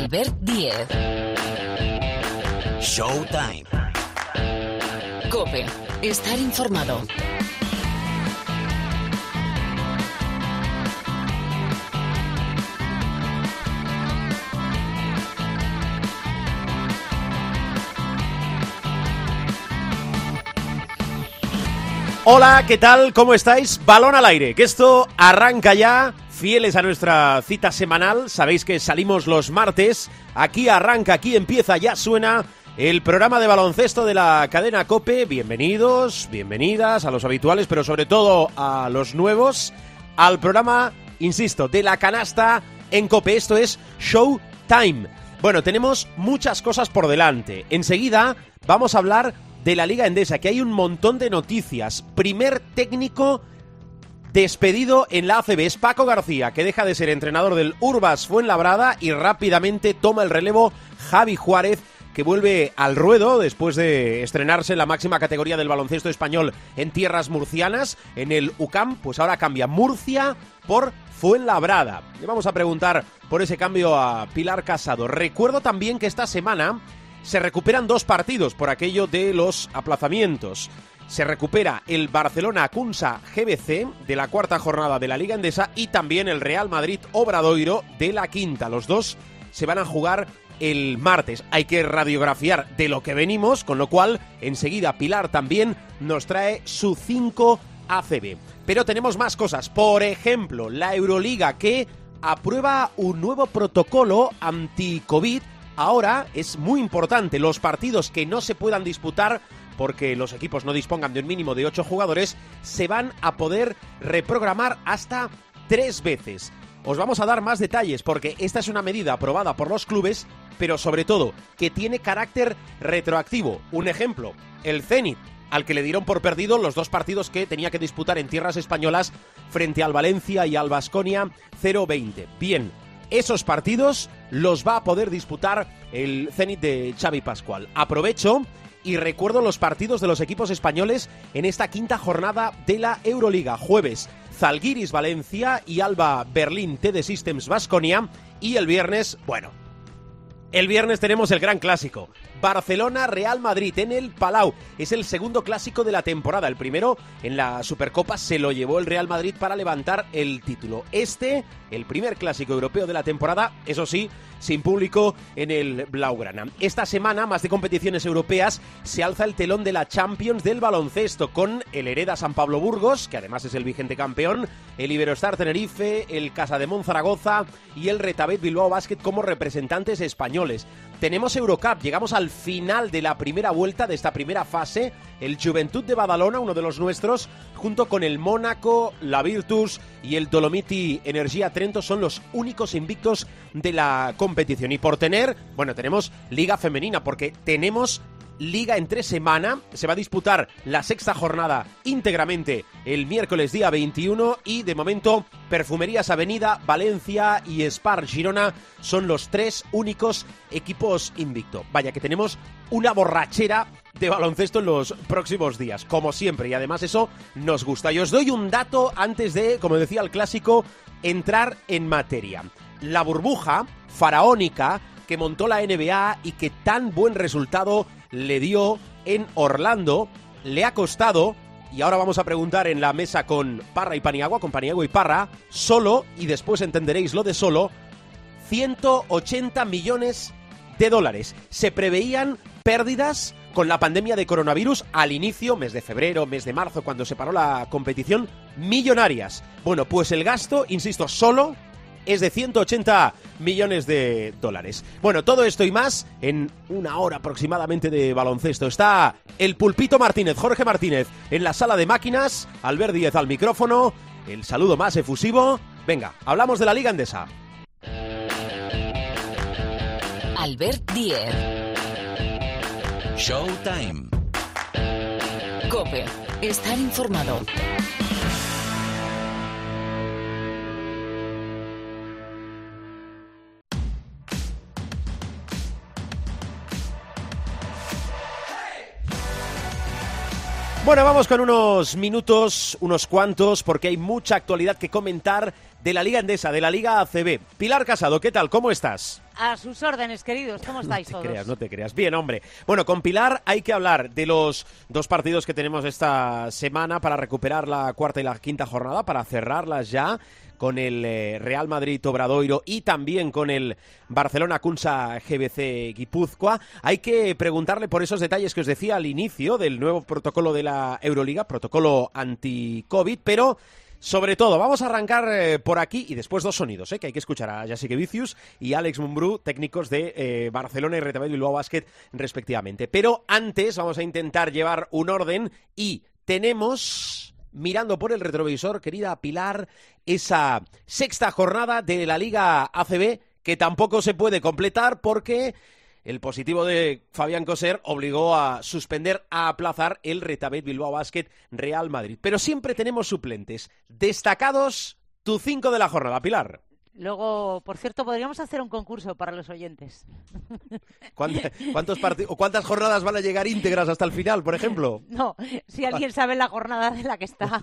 Albert Diez. Showtime. Cope. Estar informado. Hola, ¿qué tal? ¿Cómo estáis? Balón al aire, que esto arranca ya. Fieles a nuestra cita semanal, sabéis que salimos los martes. Aquí arranca, aquí empieza, ya suena el programa de baloncesto de la cadena Cope. Bienvenidos, bienvenidas a los habituales, pero sobre todo a los nuevos. Al programa, insisto, de la canasta en Cope. Esto es Show Time. Bueno, tenemos muchas cosas por delante. Enseguida vamos a hablar de la Liga Endesa, que hay un montón de noticias. Primer técnico despedido en la ACB es Paco García, que deja de ser entrenador del Urbas Fuenlabrada y rápidamente toma el relevo Javi Juárez, que vuelve al ruedo después de estrenarse en la máxima categoría del baloncesto español en tierras murcianas, en el UCAM, pues ahora cambia Murcia por Fuenlabrada. Le vamos a preguntar por ese cambio a Pilar Casado. Recuerdo también que esta semana se recuperan dos partidos por aquello de los aplazamientos. Se recupera el Barcelona Cunsa GBC de la cuarta jornada de la Liga Endesa y también el Real Madrid Obradoiro de la quinta. Los dos se van a jugar el martes. Hay que radiografiar de lo que venimos, con lo cual enseguida Pilar también nos trae su 5 ACB. Pero tenemos más cosas. Por ejemplo, la Euroliga que aprueba un nuevo protocolo anti-COVID ahora es muy importante los partidos que no se puedan disputar porque los equipos no dispongan de un mínimo de 8 jugadores, se van a poder reprogramar hasta tres veces. Os vamos a dar más detalles porque esta es una medida aprobada por los clubes, pero sobre todo que tiene carácter retroactivo. Un ejemplo, el Zenit, al que le dieron por perdido los dos partidos que tenía que disputar en tierras españolas frente al Valencia y al Basconia 0-20. Bien, esos partidos los va a poder disputar el Zenit de Xavi Pascual. Aprovecho y recuerdo los partidos de los equipos españoles en esta quinta jornada de la Euroliga. Jueves, Zalgiris Valencia y Alba Berlín TD Systems Basconia. Y el viernes, bueno, el viernes tenemos el gran clásico. Barcelona Real Madrid en el Palau. Es el segundo clásico de la temporada. El primero en la Supercopa se lo llevó el Real Madrid para levantar el título. Este, el primer clásico europeo de la temporada, eso sí, sin público en el Blaugrana. Esta semana, más de competiciones europeas, se alza el telón de la Champions del baloncesto con el Hereda San Pablo Burgos, que además es el vigente campeón, el Iberostar Tenerife, el Casa de Zaragoza y el Retabet Bilbao Basket como representantes españoles. Tenemos Eurocup, llegamos al final de la primera vuelta de esta primera fase. El Juventud de Badalona, uno de los nuestros, junto con el Mónaco, la Virtus y el Dolomiti Energía Trento son los únicos invictos de la competición. Y por tener, bueno, tenemos Liga Femenina, porque tenemos Liga entre semana. Se va a disputar la sexta jornada íntegramente el miércoles día 21 y de momento Perfumerías Avenida, Valencia y Spar Girona son los tres únicos equipos invicto. Vaya que tenemos una borrachera de baloncesto en los próximos días, como siempre, y además eso nos gusta. Y os doy un dato antes de, como decía el clásico, entrar en materia. La burbuja faraónica que montó la NBA y que tan buen resultado le dio en Orlando, le ha costado, y ahora vamos a preguntar en la mesa con Parra y Paniagua, con Paniagua y Parra, solo, y después entenderéis lo de solo, 180 millones de dólares. Se preveían pérdidas con la pandemia de coronavirus al inicio, mes de febrero, mes de marzo, cuando se paró la competición, millonarias. Bueno, pues el gasto, insisto, solo es de 180 millones de dólares. Bueno, todo esto y más en una hora aproximadamente de baloncesto. Está el pulpito Martínez, Jorge Martínez, en la sala de máquinas, Albert Díez al micrófono, el saludo más efusivo. Venga, hablamos de la Liga Endesa. Albert Díez. Showtime. Cope. Estar informado. Bueno, vamos con unos minutos, unos cuantos, porque hay mucha actualidad que comentar de la Liga Endesa, de la Liga ACB. Pilar Casado, ¿qué tal? ¿Cómo estás? A sus órdenes, queridos. ¿Cómo estáis no todos? te creas, no te creas. Bien, hombre. Bueno, con Pilar hay que hablar de los dos partidos que tenemos esta semana para recuperar la cuarta y la quinta jornada, para cerrarlas ya con el eh, Real Madrid Obradoiro y también con el Barcelona Cunsa GBC Guipúzcoa. Hay que preguntarle por esos detalles que os decía al inicio del nuevo protocolo de la Euroliga, protocolo anti-COVID, pero sobre todo, vamos a arrancar eh, por aquí y después dos sonidos, eh, que hay que escuchar a Jessica Vicius y Alex Mumbrú, técnicos de eh, Barcelona y Retabel Bilbao Basket, respectivamente. Pero antes vamos a intentar llevar un orden y tenemos mirando por el retrovisor, querida Pilar, esa sexta jornada de la Liga ACB que tampoco se puede completar porque el positivo de Fabián Coser obligó a suspender, a aplazar el Retabet Bilbao Basket Real Madrid. Pero siempre tenemos suplentes. Destacados, tu cinco de la jornada, Pilar. Luego, por cierto, podríamos hacer un concurso para los oyentes. ¿Cuánta- ¿Cuántos parti- o ¿Cuántas jornadas van a llegar íntegras hasta el final, por ejemplo? No, si alguien sabe la jornada de la que está.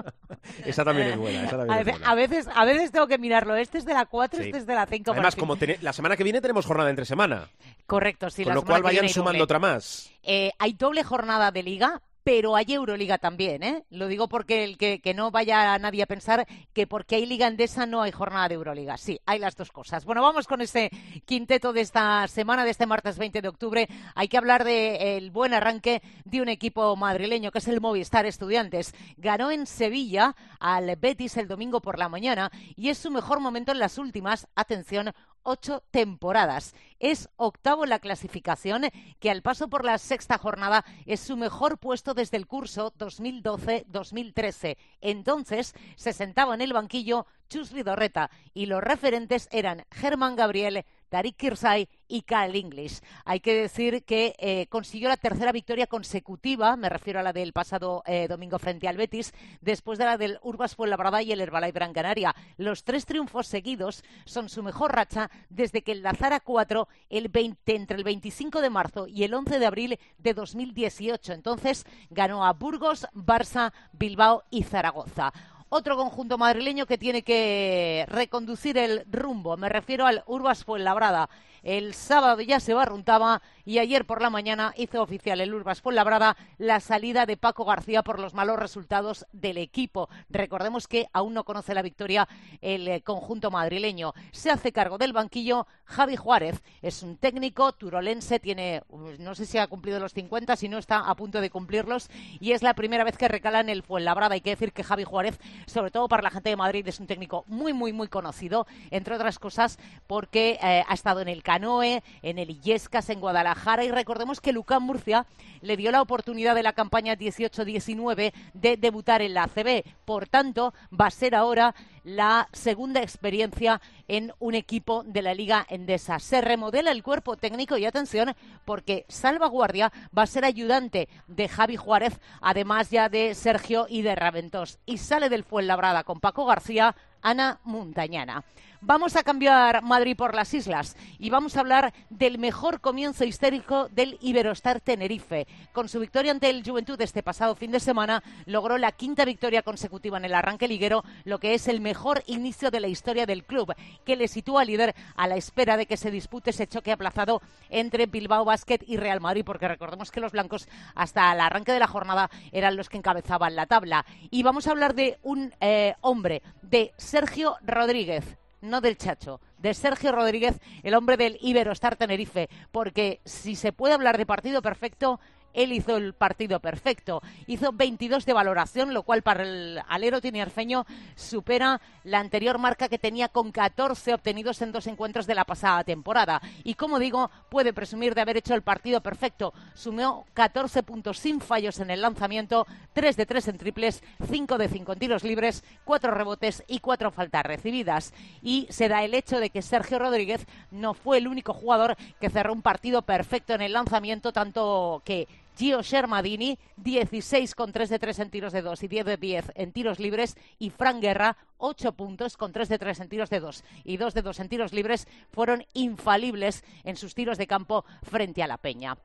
Esa también es buena. Esa también A es ve- buena. a veces, a veces tengo que mirarlo. Este es de la 4, Sí. este es de la 5. Además, como la semana que viene tenemos jornada entre semana, Correcto, sí. con la lo cual vayan sumando doble. otra más. Eh, hay doble jornada de liga, pero hay Euroliga también, ¿eh? Lo digo porque el que, no vaya nadie a pensar que porque hay Liga Endesa no hay jornada de Euroliga. Sí, hay las dos cosas. Bueno, vamos con ese quinteto de esta semana, de este martes 20 de octubre. Hay que hablar del buen arranque de un equipo madrileño que es el Movistar Estudiantes. Ganó en Sevilla al Betis el domingo por la mañana y es su mejor momento en las últimas, atención, ocho temporadas. Es octavo en la clasificación, que al paso por la sexta jornada es su mejor puesto desde el curso 2012-2013. Entonces se sentaba en el banquillo Chus Vidorreta y los referentes eran Germán Gabriel, Tarik Kirsay y Cal English. Hay que decir que eh, consiguió la tercera victoria consecutiva, me refiero a la del pasado eh, domingo frente al Betis, después de la del Urbas Fuenlabrada y el Herbalife Gran Canaria. Los tres triunfos seguidos son su mejor racha desde que enlazara cuatro el 20, entre el 25 de marzo y el 11 de abril de 2018. Entonces ganó a Burgos, Barça, Bilbao y Zaragoza. Otro conjunto madrileño que tiene que reconducir el rumbo. Me refiero al Urbas Fuenlabrada. El sábado ya se barruntaba y ayer por la mañana hizo oficial el Urbas Fuenlabrada la salida de Paco García por los malos resultados del equipo. Recordemos que aún no conoce la victoria el eh, conjunto madrileño. Se hace cargo del banquillo Javi Juárez. Es un técnico turolense, tiene, uh, no sé si ha cumplido los 50, si no está a punto de cumplirlos y es la primera vez que recala en el Fuenlabrada. Hay que decir que Javi Juárez, sobre todo para la gente de Madrid, es un técnico muy, muy, muy conocido, entre otras cosas porque eh, ha estado en el En el Illescas, en Guadalajara y recordemos que Lucán Murcia le dio la oportunidad de la campaña 18-19 de debutar en la ACB. Por tanto, va a ser ahora la segunda experiencia en un equipo de la Liga Endesa. Se remodela el cuerpo técnico y atención porque Salvaguardia va a ser ayudante de Javi Juárez, además ya de Sergio y de Raventós. Y sale del Fuenlabrada con Paco García, Ana Montañana. Vamos a cambiar Madrid por las islas y vamos a hablar del mejor comienzo histórico del Iberostar Tenerife. Con su victoria ante el Juventud este pasado fin de semana, logró la quinta victoria consecutiva en el arranque liguero, lo que es el mejor inicio de la historia del club, que le sitúa líder a la espera de que se dispute ese choque aplazado entre Bilbao Basket y Real Madrid, porque recordemos que los blancos hasta el arranque de la jornada eran los que encabezaban la tabla. Y vamos a hablar de un eh, hombre, de Sergio Rodríguez no del Chacho, de Sergio Rodríguez, el hombre del Iberostar Tenerife, porque si se puede hablar de partido perfecto, él hizo el partido perfecto. Hizo 22 de valoración, lo cual para el alero tinerfeño supera la anterior marca que tenía con 14 obtenidos en dos encuentros de la pasada temporada. Y como digo, puede presumir de haber hecho el partido perfecto. Sumó 14 puntos sin fallos en el lanzamiento, 3 de 3 en triples, 5 de 5 en tiros libres, 4 rebotes y 4 faltas recibidas. Y se da el hecho de que Sergio Rodríguez no fue el único jugador que cerró un partido perfecto en el lanzamiento, tanto que Gio Shermadini, 16 con 3 de 3 en tiros de 2 y 10 de 10 en tiros libres. Y Fran Guerra, 8 puntos con 3 de 3 en tiros de 2 y 2 de 2 en tiros libres, fueron infalibles en sus tiros de campo frente a la Peña.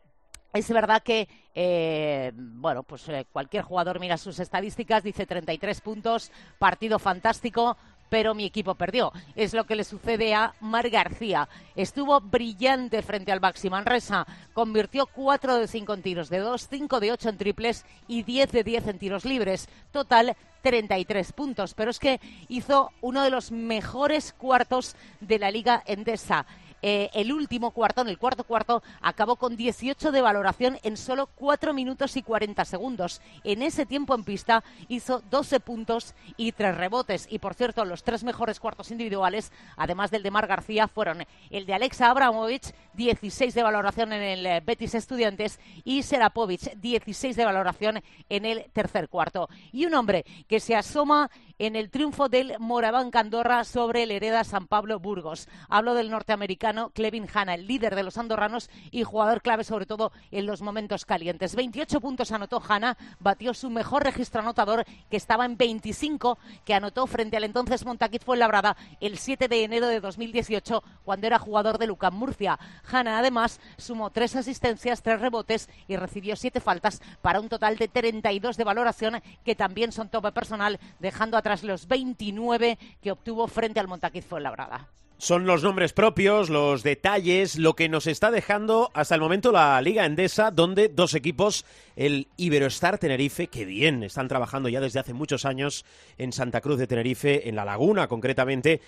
es verdad que, eh, bueno, pues eh, cualquier jugador mira sus estadísticas, dice 33 puntos, partido fantástico, pero mi equipo perdió. Es lo que le sucede a Mar García. Estuvo brillante frente al Baxi Manresa. Convirtió 4 de 5 en tiros de 2, 5 de 8 en triples y 10 de 10 en tiros libres. Total 33 puntos. Pero es que hizo uno de los mejores cuartos de la Liga Endesa. Eh, el último cuarto, en el cuarto cuarto, acabó con 18 de valoración en solo 4 minutos y 40 segundos. En ese tiempo en pista hizo 12 puntos y 3 rebotes. Y por cierto, los tres mejores cuartos individuales, además del de Mar García, fueron el de Alexa Abramovich, 16 de valoración en el eh, Betis Estudiantes, y Serapovic, 16 de valoración en el tercer cuarto. Y un hombre que se asoma en el triunfo del Moraván Candorra sobre el Hereda San Pablo Burgos. Hablo del norteamericano Clevin Hanna, el líder de los andorranos y jugador clave sobre todo en los momentos calientes. 28 puntos anotó Hanna, batió su mejor registro anotador que estaba en 25 que anotó frente al entonces Montaquit Fuenlabrada el 7 de enero de 2018 cuando era jugador de Lucam Murcia. Hanna además sumó tres asistencias, tres rebotes y recibió siete faltas para un total de 32 de valoración que también son tope personal dejando atrás los 29 que obtuvo frente al Montaquiz Fuenlabrada. Son los nombres propios, los detalles, lo que nos está dejando hasta el momento la Liga Endesa, donde dos equipos, el Iberostar Tenerife, que bien, están trabajando ya desde hace muchos años en Santa Cruz de Tenerife, en La Laguna concretamente.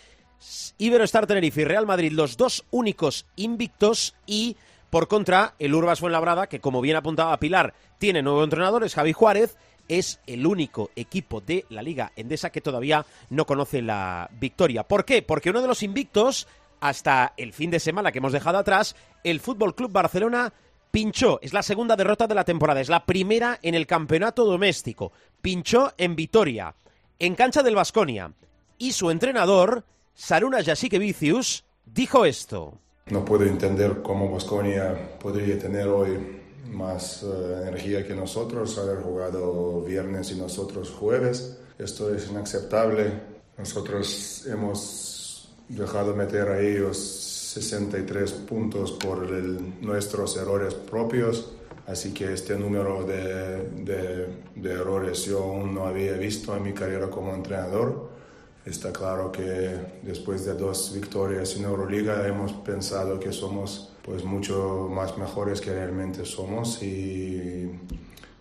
Iberostar Tenerife y Real Madrid, los dos únicos invictos y por contra el Urbas Fuenlabrada, que como bien apuntaba Pilar, tiene nuevo entrenador, es Javi Juárez, es el único equipo de la Liga Endesa que todavía no conoce la victoria. ¿Por qué? Porque uno de los invictos, hasta el fin de semana que hemos dejado atrás, el Fútbol Club Barcelona pinchó. Es la segunda derrota de la temporada, es la primera en el campeonato doméstico. Pinchó en Vitoria, en cancha del Vasconia. Y su entrenador, Saruna Vicius, dijo esto. No puedo entender cómo Vasconia podría tener hoy más eh, energía que nosotros, haber jugado viernes y nosotros jueves. Esto es inaceptable. Nosotros hemos dejado meter a ellos 63 puntos por nuestros errores propios. Así que este número de, de errores yo aún no había visto en mi carrera como entrenador. Está claro que después de dos victorias en Euroliga hemos pensado que somos pues mucho más mejores que realmente somos y,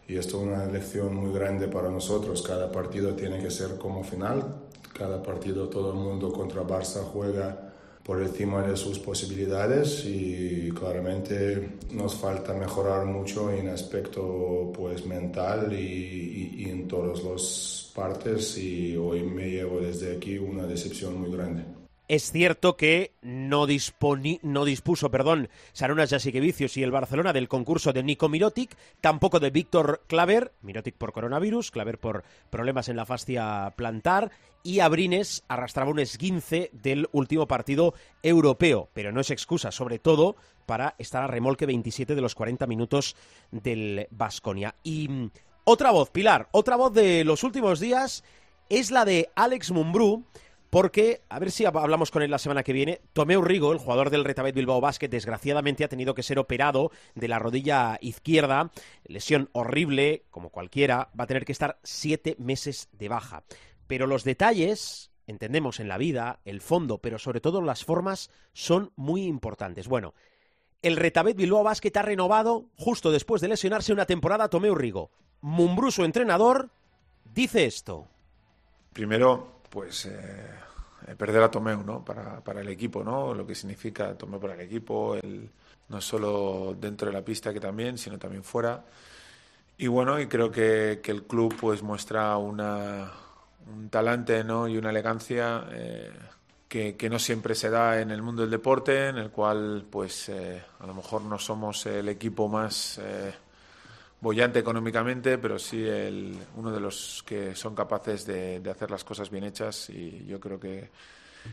y esto es una lección muy grande para nosotros. Cada partido tiene que ser como final, cada partido todo el mundo contra Barça juega por encima de sus posibilidades y claramente nos falta mejorar mucho en aspecto pues mental y, y en todas las partes y hoy me llevo desde aquí una decepción muy grande. Es cierto que no, no dispuso perdón, Sarunas Jasikevicius y el Barcelona del concurso de Nico Mirotic, tampoco de Víctor Claver, Mirotic por coronavirus, Claver por problemas en la fascia plantar, y Abrines arrastraba un esguince del último partido europeo, pero no es excusa, sobre todo para estar a remolque 27 de los 40 minutos del Basconia. Y mm, otra voz, Pilar, otra voz de los últimos días es la de Alex Mumbrú, porque, a ver si hablamos con él la semana que viene, Tomeu Rigo, el jugador del Retabet Bilbao Basket, desgraciadamente ha tenido que ser operado de la rodilla izquierda, lesión horrible, como cualquiera, va a tener que estar siete meses de baja. Pero los detalles, entendemos en la vida, el fondo, pero sobre todo las formas, son muy importantes. Bueno, el Retabet Bilbao Basket ha renovado, justo después de lesionarse una temporada, Tomeu Rigo. Mumbruso entrenador, dice esto. Primero, pues eh, perder a Tomeu ¿no? Para, para, el equipo, ¿no? lo que significa Tomeu para el equipo, el, no solo dentro de la pista que también, sino también fuera. Y bueno, y creo que, que el club pues muestra una, un talante ¿no? y una elegancia eh, que, que, no siempre se da en el mundo del deporte, en el cual pues eh, a lo mejor no somos el equipo más eh, bollante económicamente, pero sí el, uno de los que son capaces de, de, hacer las cosas bien hechas y yo creo que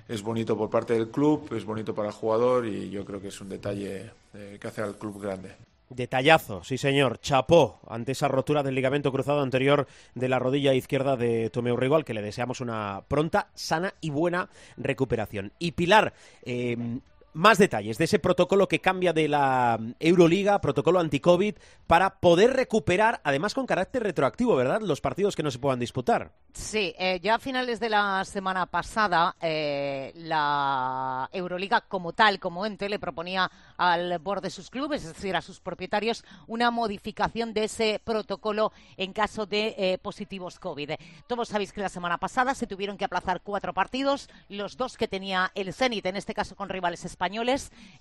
es bonito por parte del club, es bonito para el jugador y yo creo que es un detalle eh, que hace al club grande. Detallazo, sí señor, chapó ante esa rotura del ligamento cruzado anterior de la rodilla izquierda de Tomeu Rigo, al que le deseamos una pronta, sana y buena recuperación. Y Pilar, eh, más detalles de ese protocolo que cambia de la Euroliga, protocolo anti-COVID, para poder recuperar, además con carácter retroactivo, ¿verdad?, los partidos que no se puedan disputar. Sí, eh, ya a finales de la semana pasada, eh, la Euroliga como tal, como ente, le proponía al board de sus clubes, es decir, a sus propietarios, una modificación de ese protocolo en caso de eh, positivos COVID. Todos sabéis que la semana pasada se tuvieron que aplazar cuatro partidos, los dos que tenía el Zenit, en este caso con rivales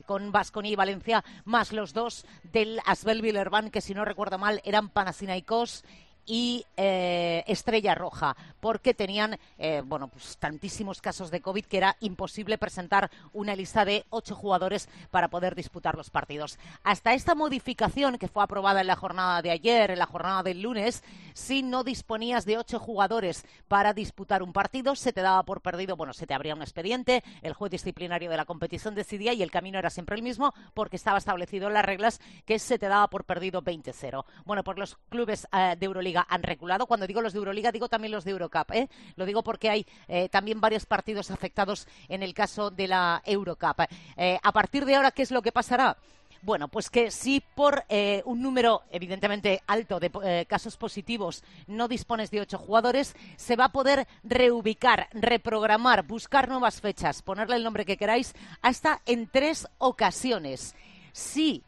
con Vasconia y Valencia, más los dos del Asbel Villerban, que si no recuerdo mal eran Panathinaikos y eh, Estrella Roja, porque tenían eh, bueno, pues tantísimos casos de COVID que era imposible presentar una lista de ocho jugadores para poder disputar los partidos. Hasta esta modificación que fue aprobada en la jornada de ayer, en la jornada del lunes, si no disponías de ocho jugadores para disputar un partido, se te daba por perdido, bueno, se te abría un expediente, el juez disciplinario de la competición decidía y el camino era siempre el mismo porque estaba establecido en las reglas que se te daba por perdido 20-0. Bueno, pues los clubes eh, de Euroliga han reculado. Cuando digo los de Euroliga, digo también los de Eurocup. ¿eh? Lo digo porque hay eh, también varios partidos afectados en el caso de la Eurocup. Eh, a partir de ahora, ¿qué es lo que pasará? Bueno, pues que si por un número evidentemente alto de casos positivos no dispones de ocho jugadores, se va a poder reubicar, reprogramar, buscar nuevas fechas, ponerle el nombre que queráis, hasta en tres ocasiones. Si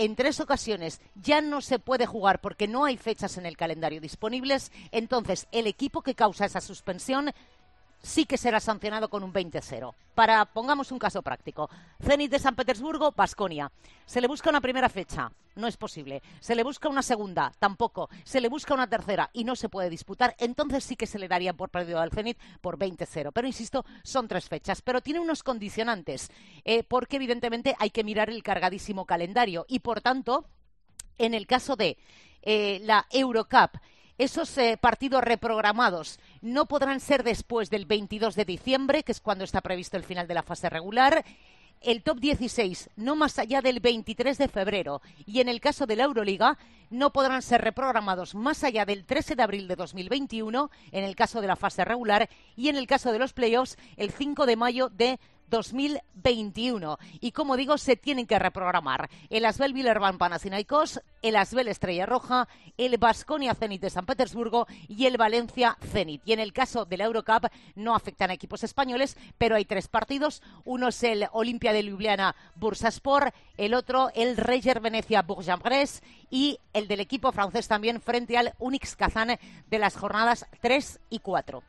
en tres ocasiones ya no se puede jugar porque no hay fechas en el calendario disponibles, entonces el equipo que causa esa suspensión sí que será sancionado con un 20-0. Para, pongamos un caso práctico, Zenit de San Petersburgo, Basconia. Se le busca una primera fecha, no es posible. Se le busca una segunda, tampoco. Se le busca una tercera y no se puede disputar. Entonces sí que se le daría por perdido al Zenit por 20-0. Pero insisto, son tres fechas. Pero tiene unos condicionantes, eh, porque evidentemente hay que mirar el cargadísimo calendario y por tanto, en el caso de eh, la Eurocup, esos eh, partidos reprogramados no podrán ser después del 22 de diciembre, que es cuando está previsto el final de la fase regular. El top 16 no más allá del 23 de febrero y en el caso de la Euroliga no podrán ser reprogramados más allá del 13 de abril de 2021 en el caso de la fase regular y en el caso de los playoffs el 5 de mayo de 2021. Y como digo, se tienen que reprogramar el Asbel Villerban Panathinaikos, el Asbel Estrella Roja, el Basconia Zenit de San Petersburgo y el Valencia Zenit. Y en el caso de la Eurocup no afectan a equipos españoles, pero hay tres partidos. Uno es el Olimpia de Ljubljana Bursaspor, el otro el Reger Venecia Bourg-en-Bresse y el del equipo francés también frente al Unix Kazan de las jornadas 3 y 4.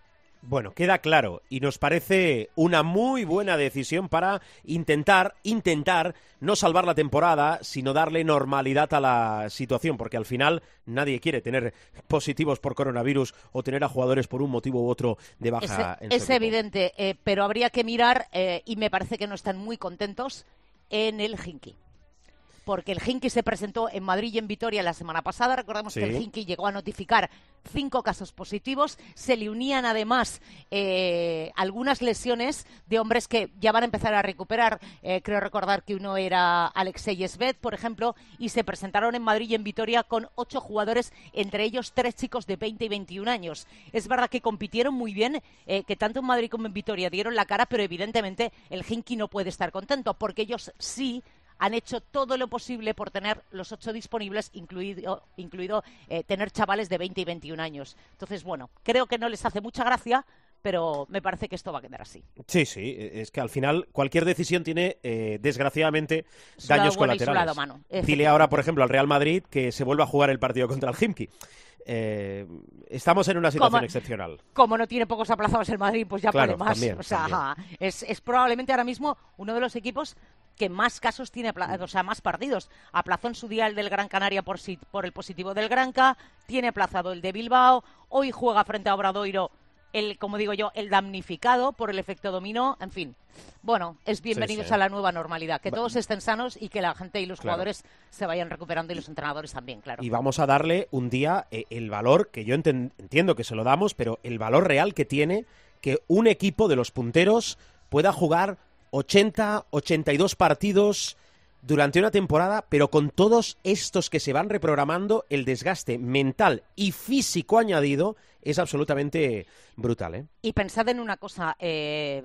Bueno, queda claro y nos parece una muy buena decisión para intentar, intentar no salvar la temporada, sino darle normalidad a la situación, porque al final nadie quiere tener positivos por coronavirus o tener a jugadores por un motivo u otro de baja. Es, evidente, eh, pero habría que mirar, eh, y me parece que no están muy contentos, en el Hinky porque el Hinky se presentó en Madrid y en Vitoria la semana pasada. Recordemos que el Hinky llegó a notificar cinco casos positivos. Se le unían además eh, algunas lesiones de hombres que ya van a empezar a recuperar. Eh, creo recordar que uno era Alexei Esbet, por ejemplo, y se presentaron en Madrid y en Vitoria con ocho jugadores, entre ellos tres chicos de 20 y 21 años. Es verdad que compitieron muy bien, eh, que tanto en Madrid como en Vitoria dieron la cara, pero evidentemente el Hinky no puede estar contento porque ellos sí han hecho todo lo posible por tener los ocho disponibles, incluido, incluido eh, tener chavales de 20 y 21 años. Entonces, bueno, creo que no les hace mucha gracia, pero me parece que esto va a quedar así. Sí, sí, es que al final cualquier decisión tiene, eh, desgraciadamente, daños colaterales. Dile ahora, por ejemplo, al Real Madrid que se vuelva a jugar el partido contra el Himki. Eh, estamos en una situación excepcional. Como no tiene pocos aplazados el Madrid, pues ya puede más. o sea, es, es, probablemente ahora mismo uno de los equipos que más casos tiene, o sea, más partidos. Aplazó en su día el del Gran Canaria por, por el positivo del Granca, tiene aplazado el de Bilbao, hoy juega frente a Obradoiro el, como digo yo, el damnificado por el efecto dominó, en fin. Bueno, es bienvenidos a la nueva normalidad, que todos estén sanos y que la gente y los jugadores se vayan recuperando y los entrenadores también, claro. Y vamos a darle un día eh, el valor, que yo entiendo que se lo damos, pero el valor real que tiene que un equipo de los punteros pueda jugar 80, 82 partidos durante una temporada, pero con todos estos que se van reprogramando, el desgaste mental y físico añadido es absolutamente brutal. ¿eh? Y pensad en una cosa, eh,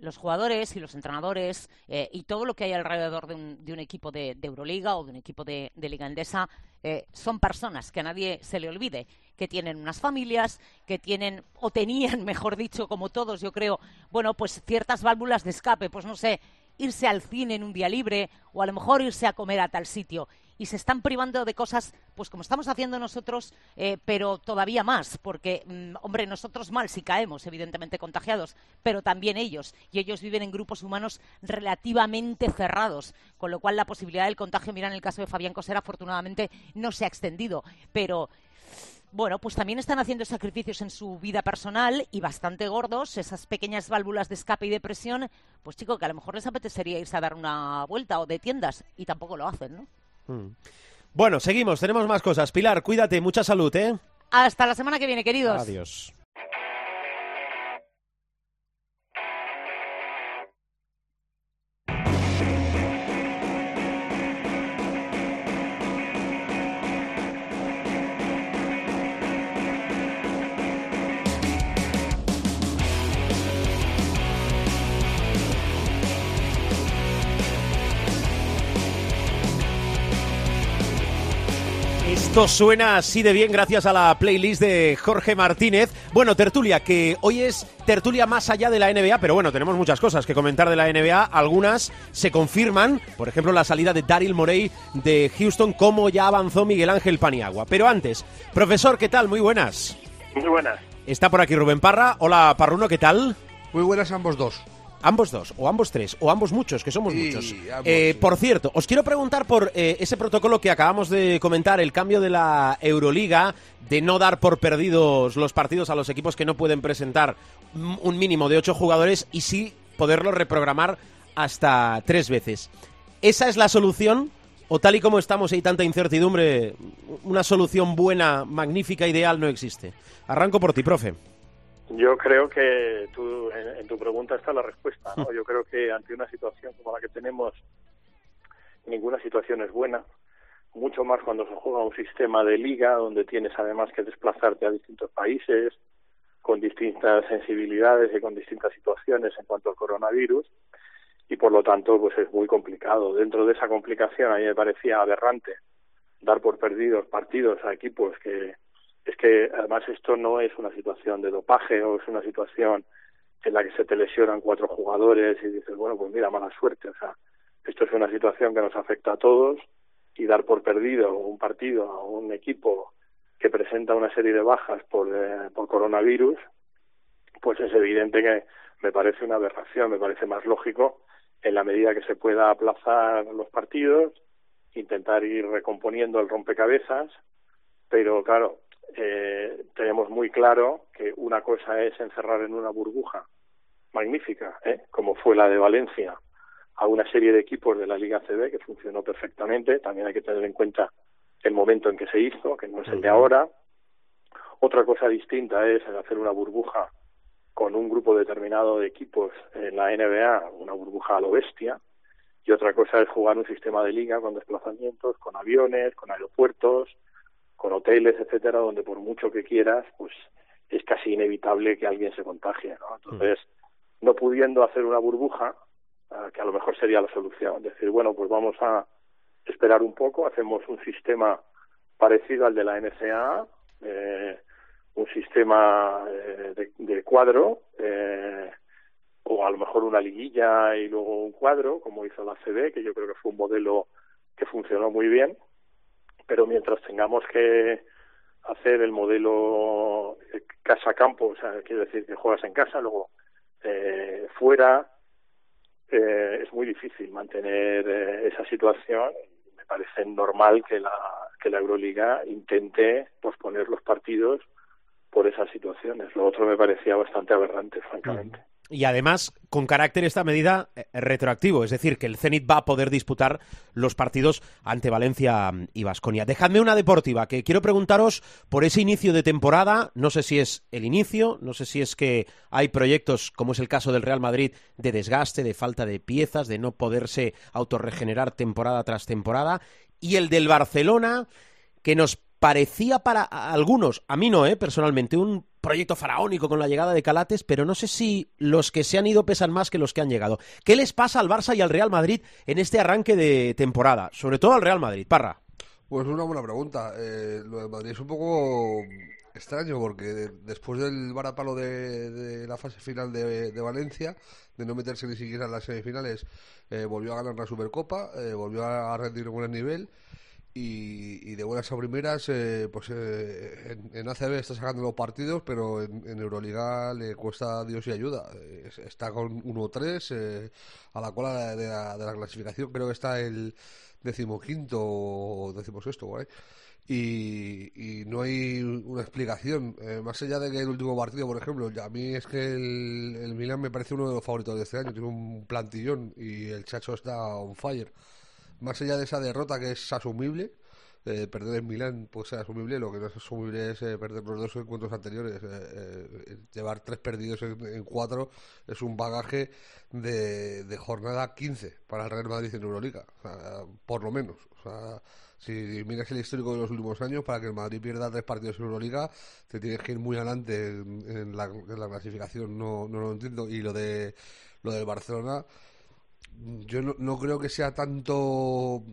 los jugadores y los entrenadores eh, y todo lo que hay alrededor de un, de un equipo de, Euroliga o de un equipo de, de Liga Endesa eh, son personas que a nadie se le olvide, que tienen unas familias, que tienen o tenían, mejor dicho, como todos, yo creo, bueno, pues ciertas válvulas de escape, pues no sé, irse al cine en un día libre o a lo mejor irse a comer a tal sitio. Y se están privando de cosas, pues como estamos haciendo nosotros, eh, pero todavía más, porque, mmm, hombre, nosotros mal si caemos, evidentemente contagiados, pero también ellos. Y ellos viven en grupos humanos relativamente cerrados, con lo cual la posibilidad del contagio, mira, en el caso de Fabián Cosera, afortunadamente no se ha extendido, pero bueno, pues también están haciendo sacrificios en su vida personal y bastante gordos, esas pequeñas válvulas de escape y de presión, pues chico, que a lo mejor les apetecería irse a dar una vuelta o de tiendas y tampoco lo hacen, ¿no? Mm. Bueno, seguimos, tenemos más cosas. Pilar, cuídate, mucha salud, ¿eh? Hasta la semana que viene, queridos. Adiós. Esto suena así de bien gracias a la playlist de Jorge Martínez. Bueno, tertulia, que hoy es tertulia más allá de la NBA, pero bueno, tenemos muchas cosas que comentar de la NBA. Algunas se confirman, por ejemplo, la salida de Daryl Morey de Houston, como ya avanzó Miguel Ángel Paniagua. Pero antes, profesor, ¿qué tal? Muy buenas. Muy buenas. Está por aquí Rubén Parra. Hola, Parruno, ¿qué tal? Muy buenas ambos dos. Ambos dos, o ambos tres, o ambos muchos, que somos sí, muchos. Eh. Por cierto, os quiero preguntar por eh, ese protocolo que acabamos de comentar, el cambio de la Euroliga, de no dar por perdidos los partidos a los equipos que no pueden presentar un mínimo de ocho jugadores y sí poderlo reprogramar hasta tres veces. ¿Esa es la solución? ¿O tal y como estamos hay tanta incertidumbre, una solución buena, magnífica, ideal no existe? Arranco por ti, profe. Yo creo que tú, en, tu pregunta está la respuesta. ¿no? Yo creo que ante una situación como la que tenemos, ninguna situación es buena. Mucho más cuando se juega un sistema de liga donde tienes además que desplazarte a distintos países con distintas sensibilidades y con distintas situaciones en cuanto al coronavirus y por lo tanto pues es muy complicado. Dentro de esa complicación a mí me parecía aberrante dar por perdidos partidos a equipos que es que además esto no es una situación de dopaje o es una situación en la que se te lesionan cuatro jugadores y dices, bueno, pues mira, mala suerte. O sea, esto es una situación que nos afecta a todos y dar por perdido un partido a un equipo que presenta una serie de bajas por, eh, por coronavirus, pues es evidente que me parece una aberración, me parece más lógico en la medida que se pueda aplazar los partidos, intentar ir recomponiendo el rompecabezas, pero claro, eh, tenemos muy claro que una cosa es encerrar en una burbuja magnífica, ¿eh? como fue la de Valencia, a una serie de equipos de la Liga CB que funcionó perfectamente. También hay que tener en cuenta el momento en que se hizo, que no es el de ahora. Otra cosa distinta es hacer una burbuja con un grupo determinado de equipos en la NBA, una burbuja a lo bestia, y otra cosa es jugar un sistema de liga con desplazamientos, con aviones, con aeropuertos, con hoteles, etcétera, donde por mucho que quieras, pues es casi inevitable que alguien se contagie, ¿no? Entonces, no pudiendo hacer una burbuja, uh, que a lo mejor sería la solución, decir, bueno, pues vamos a esperar un poco, hacemos un sistema parecido al de la NCAA, eh, un sistema eh, de, de, cuadro, eh, o a lo mejor una liguilla y luego un cuadro, como hizo la CB, que yo creo que fue un modelo que funcionó muy bien, pero mientras tengamos que hacer el modelo casa-campo, o sea, quiere decir que juegas en casa, luego eh, fuera, eh, es muy difícil mantener eh, esa situación. Me parece normal que la, que la Euroliga intente posponer los partidos por esas situaciones. Lo otro me parecía bastante aberrante, francamente. Y además con carácter esta medida eh, retroactivo, es decir, que el Zenit va a poder disputar los partidos ante Valencia mm, y Vasconia. Dejadme una deportiva que quiero preguntaros por ese inicio de temporada, no sé si es el inicio, no sé si es que hay proyectos como es el caso del Real Madrid de desgaste, de falta de piezas, de no poderse autorregenerar temporada tras temporada. Y el del Barcelona que nos parecía para algunos, a mí no, ¿eh? personalmente, un proyecto faraónico con la llegada de Calates, pero no sé si los que se han ido pesan más que los que han llegado. ¿Qué les pasa al Barça y al Real Madrid en este arranque de temporada? Sobre todo al Real Madrid, Parra. Pues una buena pregunta. Eh, lo de Madrid es un poco extraño porque después del varapalo de, la fase final de, Valencia, de no meterse ni siquiera en las semifinales, eh, volvió a ganar la Supercopa, eh, volvió a rendir un buen nivel y, de buenas a primeras, eh, pues eh, en, ACB está sacando los partidos, pero en, Euroliga le cuesta Dios y ayuda. está con 1-3 eh, a la cola de la, clasificación, creo que está el decimoquinto o decimosexto, ¿vale? Y, y, no hay una explicación. más allá de que el último partido, por ejemplo, a mí es que el, el Milan me parece uno de los favoritos de este año. Tiene un plantillón y el Chacho está on fire más allá de esa derrota que es asumible, eh, perder en Milán puede ser asumible, lo que no es asumible es eh, perder los dos encuentros anteriores. Eh, llevar tres perdidos en, cuatro es un bagaje de, jornada 15 para el Real Madrid en Euroliga, por lo menos. O sea, si miras el histórico de los últimos años, para que el Madrid pierda tres partidos en Euroliga, te tienes que ir muy adelante en, la, en la, clasificación, no, no lo entiendo. Y lo de lo del Barcelona yo no, creo que sea tanto, o,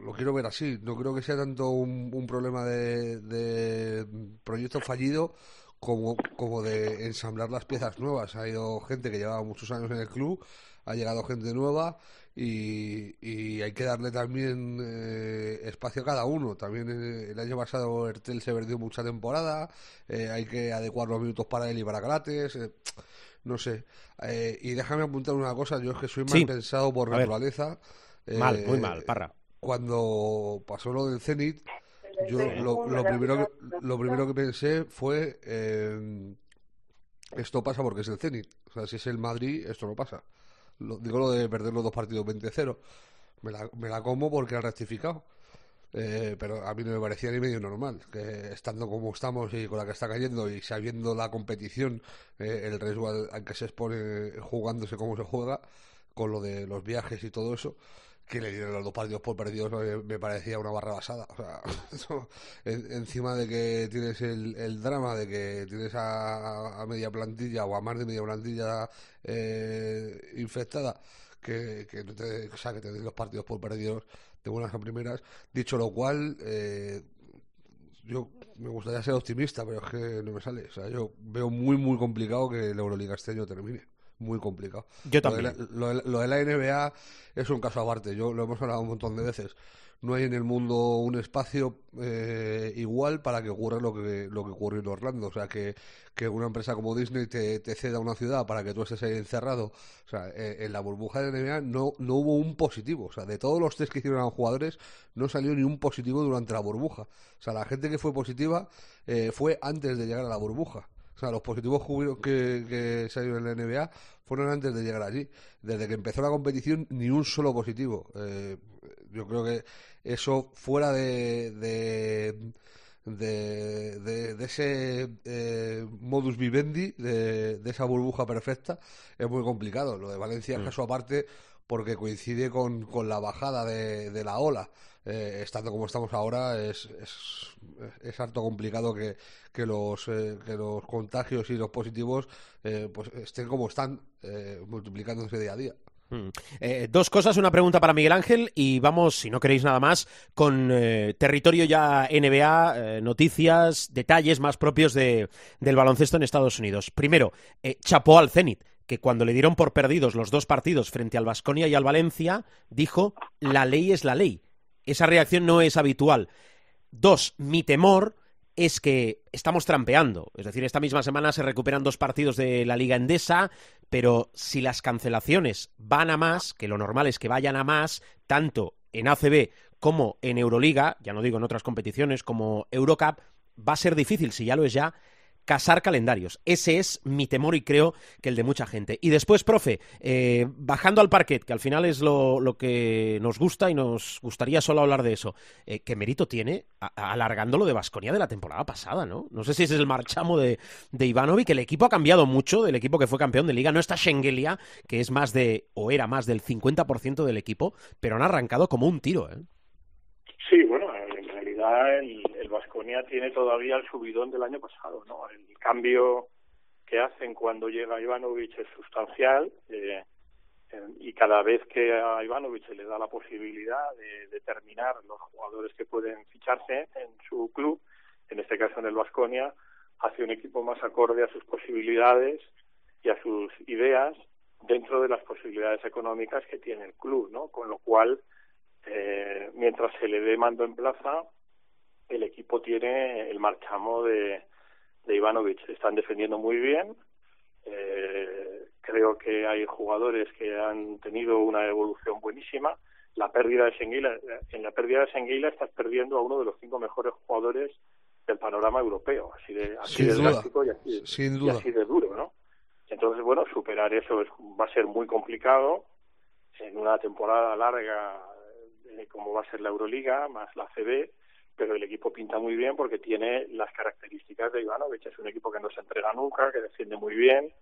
lo quiero ver así, no creo que sea tanto un, problema de, proyecto fallido como, como de ensamblar las piezas nuevas. Ha ido gente que llevaba muchos años en el club, ha llegado gente nueva y, hay que darle también eh, espacio a cada uno. También eh, el, año pasado Ertel se perdió mucha temporada, eh, hay que adecuar los minutos para él y para Calates no sé. Eh, y déjame apuntar una cosa, yo es que soy mal pensado por naturaleza. mal, muy mal, parra. Cuando pasó lo del Zenit, yo lo, lo, primero, que, lo primero que pensé fue, eh, esto pasa porque es el Zenit. O sea, si es el Madrid, esto no pasa. Lo, digo lo de perder los dos partidos 20-0. Me la, me la como porque ha rectificado. Eh, pero a mí no me parecía ni medio normal que estando como estamos y con la que está cayendo y sabiendo la competición, eh, el riesgo al, que se expone jugándose como se juega, con lo de los viajes y todo eso, que le dieron los dos partidos por perdidos me parecía una barra basada. O sea, encima de que tienes el, drama de que tienes a, media plantilla o a más de media plantilla eh, infectada, que, que, te, o sea, que te den los partidos por perdidos de buenas a primeras. Dicho lo cual, eh, yo me gustaría ser optimista, pero es que no me sale. O sea, yo veo muy, muy complicado que la Euroliga este año termine. Muy complicado. Yo también. Lo de, la, NBA es un caso aparte. Yo lo hemos hablado un montón de veces no hay en el mundo un espacio eh, igual para que ocurra lo que, lo que ocurrió en Orlando. O sea, que, que una empresa como Disney te, te, ceda una ciudad para que tú estés ahí encerrado. O sea, eh, en la burbuja de NBA no, no hubo un positivo. O sea, de todos los test que hicieron a los jugadores, no salió ni un positivo durante la burbuja. O sea, la gente que fue positiva eh, fue antes de llegar a la burbuja. O sea, los positivos que, que salieron en la NBA fueron antes de llegar allí. Desde que empezó la competición, ni un solo positivo. Eh, yo creo que eso fuera de, de de, ese eh, modus vivendi, de, esa burbuja perfecta, es muy complicado. Lo de Valencia es mm. caso aparte porque coincide con, con la bajada de, de la ola. Eh, estando como estamos ahora, es, es, es harto complicado que, que, los, eh, que los contagios y los positivos pues estén como están, multiplicándose día a día. Mm. Eh, dos cosas, una pregunta para Miguel Ángel y vamos, si no queréis nada más, con eh, territorio ya NBA, eh, noticias, detalles más propios de, del baloncesto en Estados Unidos. Primero, chapó al Zenit, que cuando le dieron por perdidos los dos partidos frente al Vasconia y al Valencia, dijo, la ley es la ley. Esa reacción no es habitual. Dos, mi temor es que estamos trampeando. Es decir, esta misma semana se recuperan dos partidos de la Liga Endesa, pero si las cancelaciones van a más, que lo normal es que vayan a más, tanto en ACB como en Euroliga, ya no digo en otras competiciones como Eurocup, va a ser difícil, si ya lo es ya, casar calendarios. Ese es mi temor y creo que el de mucha gente. Y después, profe, eh, bajando al parquet, que al final es lo, lo, que nos gusta y nos gustaría solo hablar de eso, eh, ¿qué mérito tiene alargando lo de Basconia de la temporada pasada, no? No sé si ese es el marchamo de, de Ivanovic, el equipo ha cambiado mucho del equipo que fue campeón de liga, no está Schengelia, que es más de, o era más del 50% del equipo, pero han arrancado como un tiro, ¿eh? Sí, bueno, en el Vasconia tiene todavía el subidón del año pasado, ¿no? El cambio que hacen cuando llega Ivanovic es sustancial eh, y cada vez que a Ivanovic se le da la posibilidad de determinar los jugadores que pueden ficharse en su club, en este caso en el Vasconia, hace un equipo más acorde a sus posibilidades y a sus ideas dentro de las posibilidades económicas que tiene el club, ¿no? Con lo cual, eh, mientras se le dé mando en plaza, el equipo tiene el marchamo de, de Ivanovic. Están defendiendo muy bien. Eh, creo que hay jugadores que han tenido una evolución buenísima. La pérdida de Senguila, en la pérdida de Senguila estás perdiendo a uno de los cinco mejores jugadores del panorama europeo, así de, así Sin de duda. drástico y así, Sin y así de duro, ¿no? Entonces, bueno, superar eso es, va a ser muy complicado en una temporada larga eh, como va a ser la Euroliga, más la CB, pero el equipo pinta muy bien porque tiene las características de Ivanovic. Es un equipo que no se entrega nunca, que defiende muy bien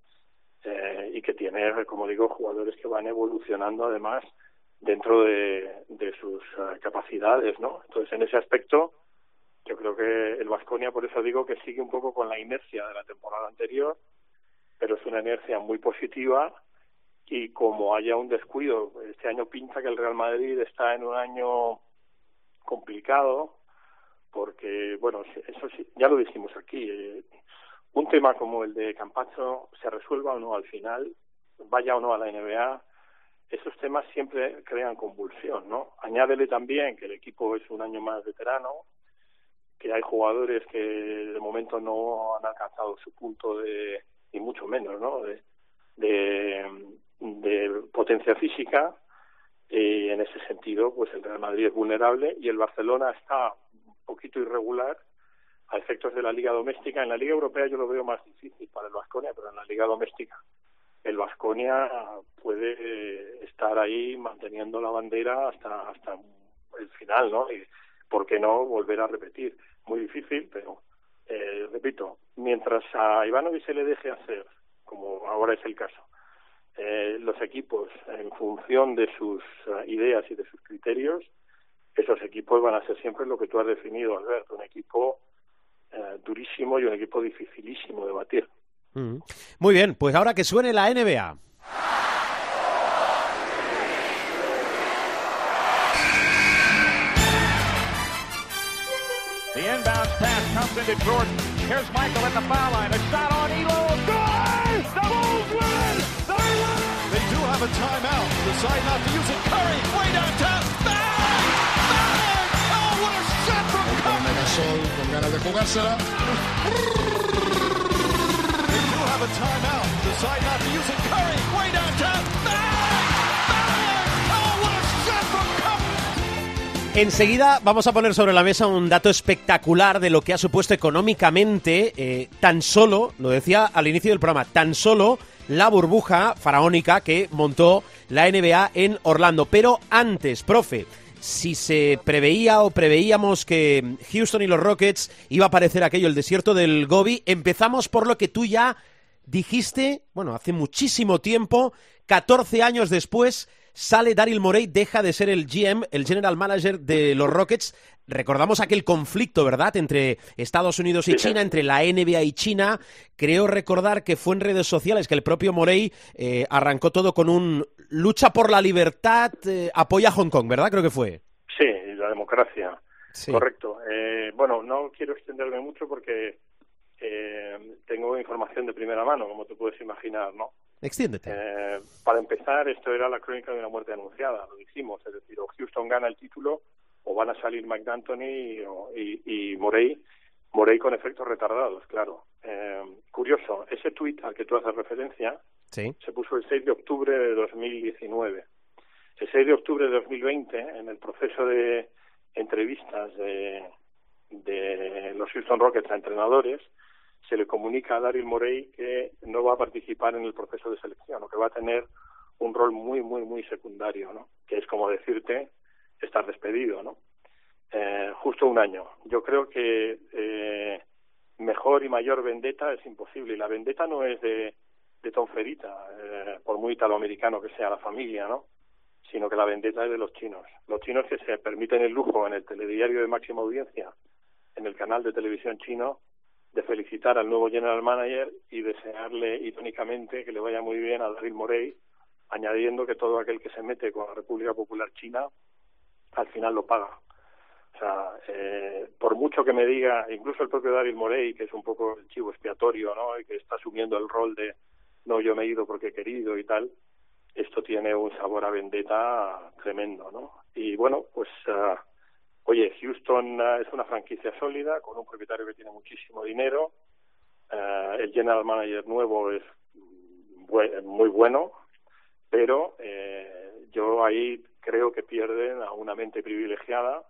eh, y que tiene, como digo, jugadores que van evolucionando además dentro de, de sus eh, capacidades, ¿no? Entonces, en ese aspecto, yo creo que el Vasconia, por eso digo que sigue un poco con la inercia de la temporada anterior, pero es una inercia muy positiva y como haya un descuido, este año pinta que el Real Madrid está en un año complicado, porque, bueno, eso sí, ya lo dijimos aquí, eh, un tema como el de Campacho se resuelva o no al final, vaya o no a la NBA, esos temas siempre crean convulsión, ¿no? Añádele también que el equipo es un año más veterano, que hay jugadores que de momento no han alcanzado su punto de, y mucho menos, ¿no? De, de, potencia física, y en ese sentido, pues el Real Madrid es vulnerable y el Barcelona está poquito irregular a efectos de la Liga Doméstica. En la Liga Europea yo lo veo más difícil para el Vasconia, pero en la Liga Doméstica el Vasconia puede estar ahí manteniendo la bandera hasta hasta el final, ¿no? Y por qué no volver a repetir. Muy difícil, pero eh, repito, mientras a Ivanovic se le deje hacer, como ahora es el caso, eh, los equipos en función de sus uh, ideas y de sus criterios, esos equipos van a ser siempre lo que tú has definido, Alberto, un equipo eh, durísimo y un equipo dificilísimo de batir. Mm. Muy bien, pues ahora que suene la NBA. The inbounds pass comes into Jordan. Here's Michael at the foul line. A shot on Elo. Good! The Bulls win! They win! They do have a timeout. Decide not to use it. Curry, Curry! Enseguida vamos a poner sobre la mesa un dato espectacular de lo que ha supuesto económicamente eh, tan solo, lo decía al inicio del programa, tan solo la burbuja faraónica que montó la NBA en Orlando. Pero antes, profe, si se preveía o preveíamos que Houston y los Rockets iba a aparecer aquello, el desierto del Gobi, empezamos por lo que tú ya dijiste, bueno, hace muchísimo tiempo, 14 años después, sale Daryl Morey, deja de ser el GM, el general manager de los Rockets. Recordamos aquel conflicto, ¿verdad?, entre Estados Unidos y China, entre la NBA y China. Creo recordar que fue en redes sociales que el propio Morey eh, arrancó todo con un lucha por la libertad, eh, apoya a Hong Kong, ¿verdad? Creo que fue. Sí, la democracia. Sí. Correcto. Eh, bueno, no quiero extenderme mucho porque eh, tengo información de primera mano, como te puedes imaginar, ¿no? Extiéndete. Eh, para empezar, esto era la crónica de una muerte anunciada, lo dijimos, es decir, o Houston gana el título o van a salir y, y, y Morey, Morey con efectos retardados, claro. Eh, curioso, ese tuit al que tú haces referencia Sí. se puso el 6 de octubre de 2019. El 6 de octubre de 2020, en el proceso de entrevistas de, de los Houston Rockets a entrenadores, se le comunica a Daryl Morey que no va a participar en el proceso de selección o que va a tener un rol muy, muy, muy secundario, ¿no? Que es como decirte estar despedido, ¿no? Justo un año. Yo creo que eh, mejor y mayor vendetta es imposible. Y la vendetta no es de, de eh, por muy italoamericano que sea la familia, ¿no? Sino que la vendetta es de los chinos. Los chinos que se permiten el lujo en el telediario de máxima audiencia, en el canal de televisión chino, de felicitar al nuevo general manager y desearle irónicamente que le vaya muy bien a Daryl Morey, añadiendo que todo aquel que se mete con la República Popular China al final lo paga. Sea, eh, por mucho que me diga, incluso el propio Daryl Morey, que es un poco el chivo expiatorio, ¿no? Y que está asumiendo el rol de no, yo me he ido porque he querido y tal, esto tiene un sabor a vendetta tremendo, ¿no? Y bueno, pues, uh, oye, Houston uh, es una franquicia sólida, con un propietario que tiene muchísimo dinero, uh, el general manager nuevo es muy bueno, pero eh, yo ahí creo que pierden a una mente privilegiada.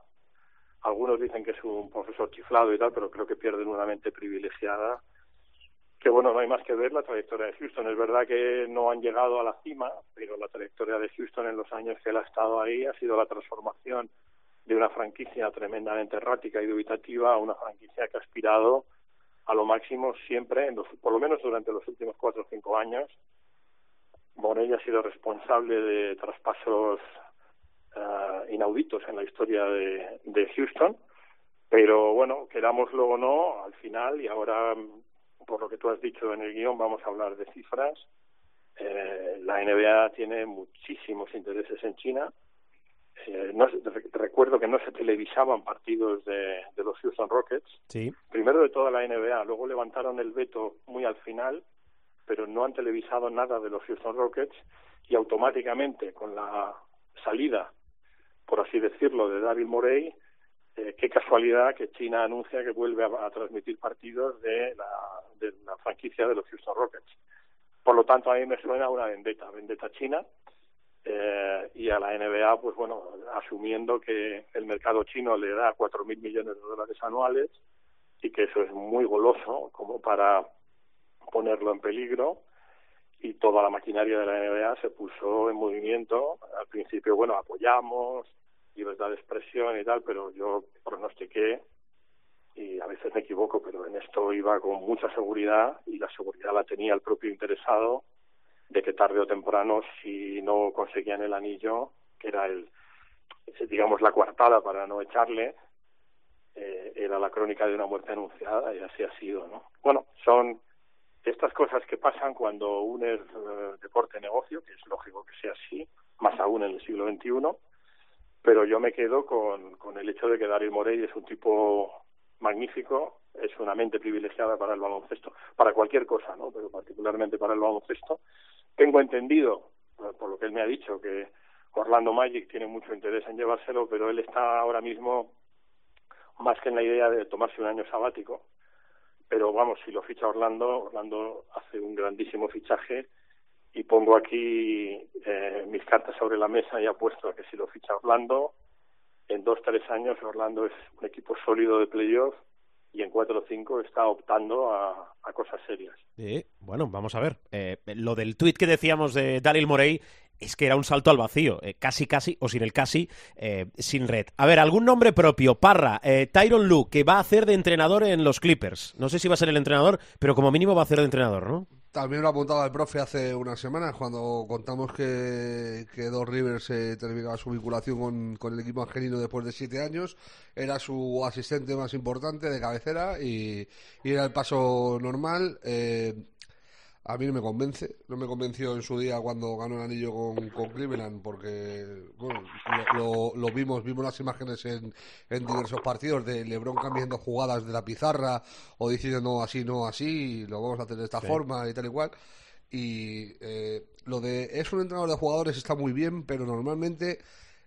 Algunos dicen que es un profesor chiflado y tal, pero creo que pierden una mente privilegiada. Que bueno, no hay más que ver la trayectoria de Houston. Es verdad que no han llegado a la cima, pero la trayectoria de Houston en los años que él ha estado ahí ha sido la transformación de una franquicia tremendamente errática y dubitativa a una franquicia que ha aspirado a lo máximo siempre, en los, por lo menos durante los últimos cuatro o cinco años. Morey ha sido responsable de traspasos uh, inauditos en la historia de, de Houston, pero bueno, querámoslo o no, al final, y ahora, por lo que tú has dicho en el guion, vamos a hablar de cifras. Eh, la NBA tiene muchísimos intereses en China. Eh, no, recuerdo que no se televisaban partidos de, de los Houston Rockets. Sí. Primero de toda la NBA, luego levantaron el veto muy al final, pero no han televisado nada de los Houston Rockets y automáticamente con la salida por así decirlo, de David Morey, eh, qué casualidad que China anuncia que vuelve a, transmitir partidos de la, de la franquicia de los Houston Rockets. Por lo tanto, a mí me suena una vendetta, vendetta china, eh, y a la NBA, pues bueno, asumiendo que el mercado chino le da cuatro mil millones de dólares anuales y que eso es muy goloso como para ponerlo en peligro, y toda la maquinaria de la NBA se puso en movimiento. Al principio, bueno, apoyamos, libertad de expresión y tal, pero yo pronostiqué, y a veces me equivoco, pero en esto iba con mucha seguridad y la seguridad la tenía el propio interesado de que tarde o temprano, si no conseguían el anillo, que era el, digamos, la coartada para no echarle, eh, era la crónica de una muerte anunciada y así ha sido, ¿no? Bueno, son estas cosas que pasan cuando uno es uh, deporte-negocio, que es lógico que sea así, más aún en el siglo XXI, pero yo me quedo con, con el hecho de que Daryl Morey es un tipo magnífico, es una mente privilegiada para el baloncesto, para cualquier cosa, ¿no? Pero particularmente para el baloncesto. Tengo entendido, por lo que él me ha dicho, que Orlando Magic tiene mucho interés en llevárselo, pero él está ahora mismo más que en la idea de tomarse un año sabático, pero vamos, si lo ficha Orlando, Orlando hace un grandísimo fichaje y pongo aquí eh, mis cartas sobre la mesa y apuesto a que si lo ficha Orlando, en dos, tres años Orlando es un equipo sólido de playoff y en cuatro o cinco está optando a, cosas serias. Eh, bueno, vamos a ver. Eh, lo del tuit que decíamos de Daryl Morey es que era un salto al vacío, eh, casi, casi, o sin el casi, eh, sin red. A ver, algún nombre propio, Parra, eh, Tyron Lu, que va a hacer de entrenador en los Clippers. No sé si va a ser el entrenador, pero como mínimo va a hacer de entrenador, ¿no? También lo apuntaba el profe hace unas semanas cuando contamos que, que Dos Rivers eh, terminaba su vinculación con, con, el equipo angelino después de siete años. Era su asistente más importante de cabecera y, era el paso normal. Eh, a mí no me convence, no me convenció en su día cuando ganó el anillo con, con Cleveland, porque bueno, lo, vimos, vimos las imágenes en, en, diversos partidos de LeBron cambiando jugadas de la pizarra o diciendo no así, no así, lo vamos a hacer de esta sí. forma y tal y cual. Y eh, lo de es un entrenador de jugadores está muy bien, pero normalmente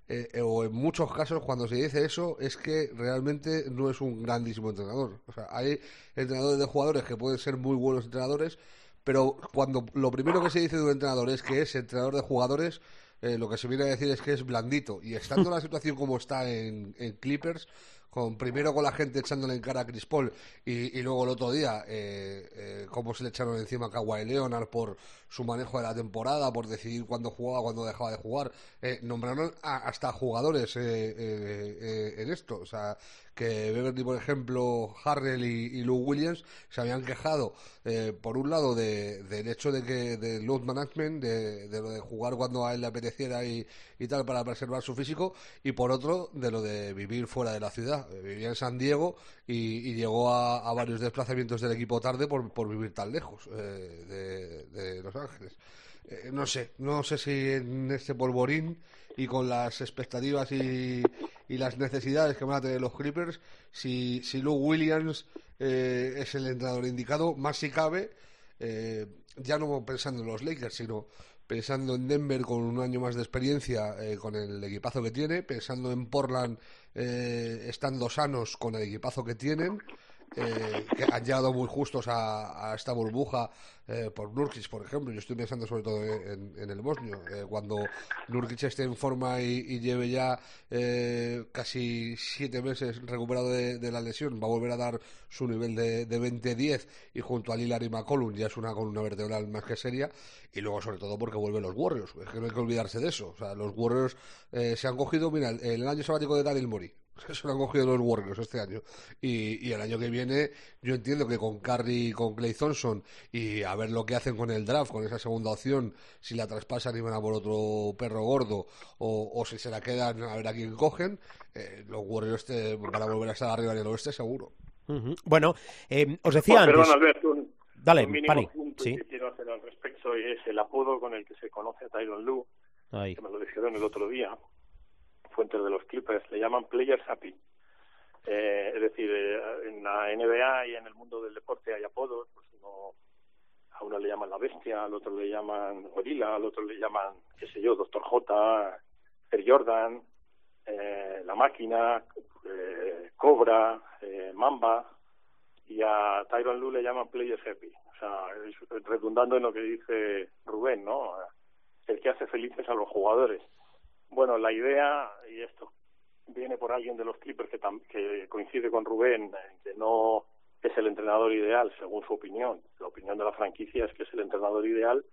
eh, o en muchos casos cuando se dice eso es que realmente no es un grandísimo entrenador. O sea, hay entrenadores de jugadores que pueden ser muy buenos entrenadores pero cuando lo primero que se dice de un entrenador es que es entrenador de jugadores, eh, lo que se viene a decir es que es blandito. Y estando la situación como está en, en Clippers, con primero con la gente echándole en cara a Chris Paul y, y luego el otro día eh, eh, cómo se le echaron encima a Kawhi Leonard por su manejo de la temporada, por decidir cuándo jugaba, cuándo dejaba de jugar. Eh, nombraron a- hasta jugadores eh, eh, eh, en esto. O sea, que Beverly, por ejemplo, Harrell y, y Lou Williams se habían quejado, eh, por un lado, de, del hecho de que del load management, de, de lo de jugar cuando a él le apeteciera y, y tal para preservar su físico, y por otro, de lo de vivir fuera de la ciudad. Vivía en San Diego y, y llegó a, varios desplazamientos del equipo tarde por, por vivir tan lejos eh, de, de Los Ángeles. Eh, no sé, no sé si en este polvorín y con las expectativas y, y las necesidades que van a tener los Clippers, si, si Lou Williams eh, es el entrenador indicado, más si cabe, eh, ya no pensando en los Lakers, sino pensando en Denver con un año más de experiencia, eh, con el equipazo que tiene, pensando en Portland eh, estando sanos con el equipazo que tienen, eh, que han llegado muy justos a, esta burbuja eh, por Nurkic, por ejemplo. Yo estoy pensando sobre todo en, el bosnio. Eh, cuando Nurkic esté en forma y, lleve ya eh, casi siete meses recuperado de, la lesión, va a volver a dar su nivel de, de 20-10 y junto a Lillard y McCollum ya es una columna vertebral más que seria. Y luego, sobre todo, porque vuelven los Warriors. Es que no hay que olvidarse de eso. O sea, los Warriors se han cogido, mira, el, el año sabático de Daryl Morey. Se lo han cogido los Warriors este año. Y, y el año que viene, yo entiendo que con Curry y con Clay Thompson y a ver lo que hacen con el draft, con esa segunda opción, si la traspasan y van a por otro perro gordo o, o si se la quedan a ver a quién cogen, eh, los Warriors te, van a volver a estar arriba en el oeste seguro. Bueno, eh, os decía Bueno, antes... perdón, Alberto, un, Dale, un mínimo Pani, punto sí. que quiero hacer al respecto y es el apodo con el que se conoce a Tyron Lue, Ahí. que me lo dijeron el otro día, fuentes de los Clippers, le llaman Players Happy. Eh, es decir, eh, en la NBA y en el mundo del deporte hay apodos, pues uno, a uno le llaman la bestia, al otro le llaman gorila, al otro le llaman, qué sé yo, Doctor J, Air Jordan, eh, la máquina, eh, Cobra, eh, Mamba, y a Tyron Lue le llaman Players Happy. O sea, redundando en lo que dice Rubén, ¿no? El que hace felices a los jugadores. Bueno, la idea, y esto viene por alguien de los Clippers que, coincide con Rubén, en que no es el entrenador ideal, según su opinión. La opinión de la franquicia es que es el entrenador ideal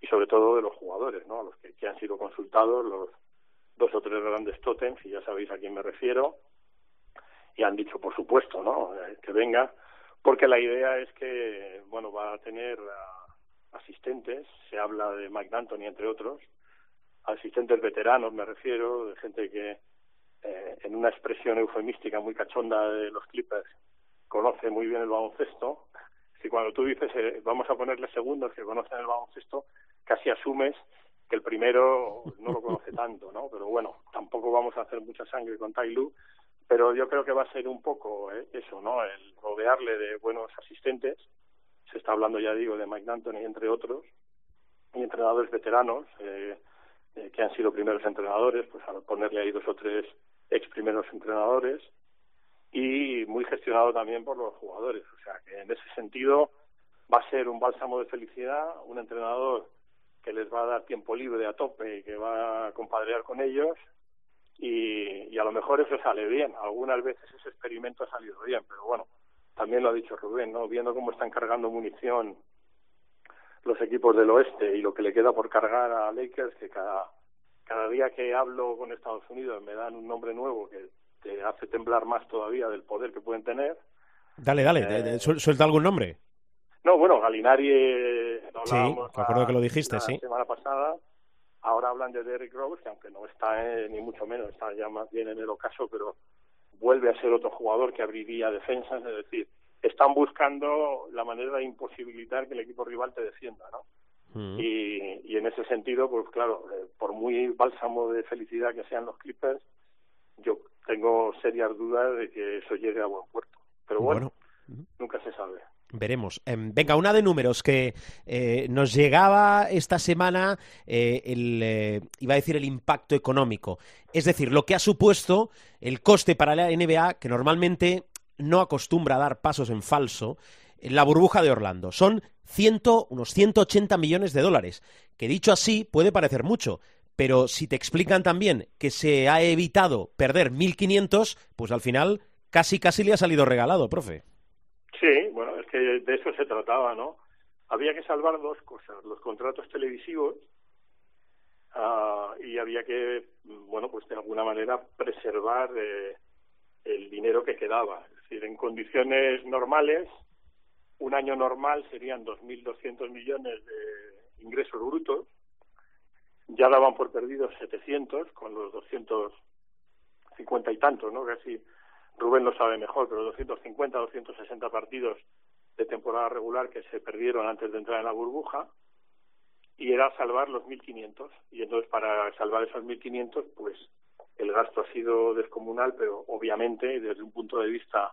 y sobre todo de los jugadores, ¿no? Los que, han sido consultados, los dos o tres grandes tótems, y ya sabéis a quién me refiero, y han dicho, por supuesto, ¿no? Eh, que venga, porque la idea es que, bueno, va a tener asistentes, se habla de Mike D'Antoni, entre otros, asistentes veteranos, me refiero, de gente que, eh, en una expresión eufemística muy cachonda de los Clippers, conoce muy bien el baloncesto. Si cuando tú dices, eh, vamos a ponerle segundos que conocen el baloncesto, casi asumes que el primero no lo conoce tanto, ¿no? Pero bueno, tampoco vamos a hacer mucha sangre con Tai Lu, pero yo creo que va a ser un poco eh, eso, ¿no? El rodearle de buenos asistentes. Se está hablando, ya digo, de Mike D'Antoni, entre otros, y entrenadores veteranos eh, eh, que han sido primeros entrenadores, pues al ponerle ahí dos o tres ex primeros entrenadores y muy gestionado también por los jugadores. O sea que en ese sentido va a ser un bálsamo de felicidad, un entrenador que les va a dar tiempo libre a tope y que va a compadrear con ellos y, y a lo mejor eso sale bien. Algunas veces ese experimento ha salido bien, pero bueno, también lo ha dicho Rubén, ¿no? Viendo cómo están cargando munición los equipos del oeste y lo que le queda por cargar a Lakers, que cada, cada día que hablo con Estados Unidos me dan un nombre nuevo que te hace temblar más todavía del poder que pueden tener. Dale, dale, suel- suelta algún nombre. No, bueno, Galinari, eh, Sí, me acuerdo la- que lo dijiste, la sí. semana pasada. Ahora hablan de Derrick Rose, que aunque no está eh, ni mucho menos, está ya más bien en el ocaso, pero vuelve a ser otro jugador que abriría defensas, es decir, están buscando la manera de imposibilitar que el equipo rival te defienda, ¿no? Mm. Y, y en ese sentido, pues claro, eh, por muy bálsamo de felicidad que sean los Clippers, yo tengo serias dudas de que eso llegue a buen puerto. Pero bueno, nunca se sabe. Veremos. Em, venga, una de números que eh, nos llegaba esta semana, eh, el, eh, iba a decir el impacto económico. Es decir, lo que ha supuesto el coste para la NBA, que normalmente no acostumbra a dar pasos en falso, la burbuja de Orlando. Son ciento, unos 180 millones de dólares, que dicho así puede parecer mucho, pero si te explican también que se ha evitado perder 1.500, pues al final casi casi le ha salido regalado, profe. Sí, bueno, es que de eso se trataba, ¿no? Había que salvar dos cosas, los contratos televisivos ah, y había que, bueno, pues de alguna manera preservar eh, el dinero que quedaba. Es decir, en condiciones normales, un año normal serían 2.200 millones de ingresos brutos, ya daban por perdidos 700 con los 250 y tantos, ¿no? Casi Rubén lo sabe mejor, pero 250, 260 partidos de temporada regular que se perdieron antes de entrar en la burbuja y era salvar los 1.500 y entonces para salvar esos 1.500 pues el gasto ha sido descomunal pero obviamente desde un punto de vista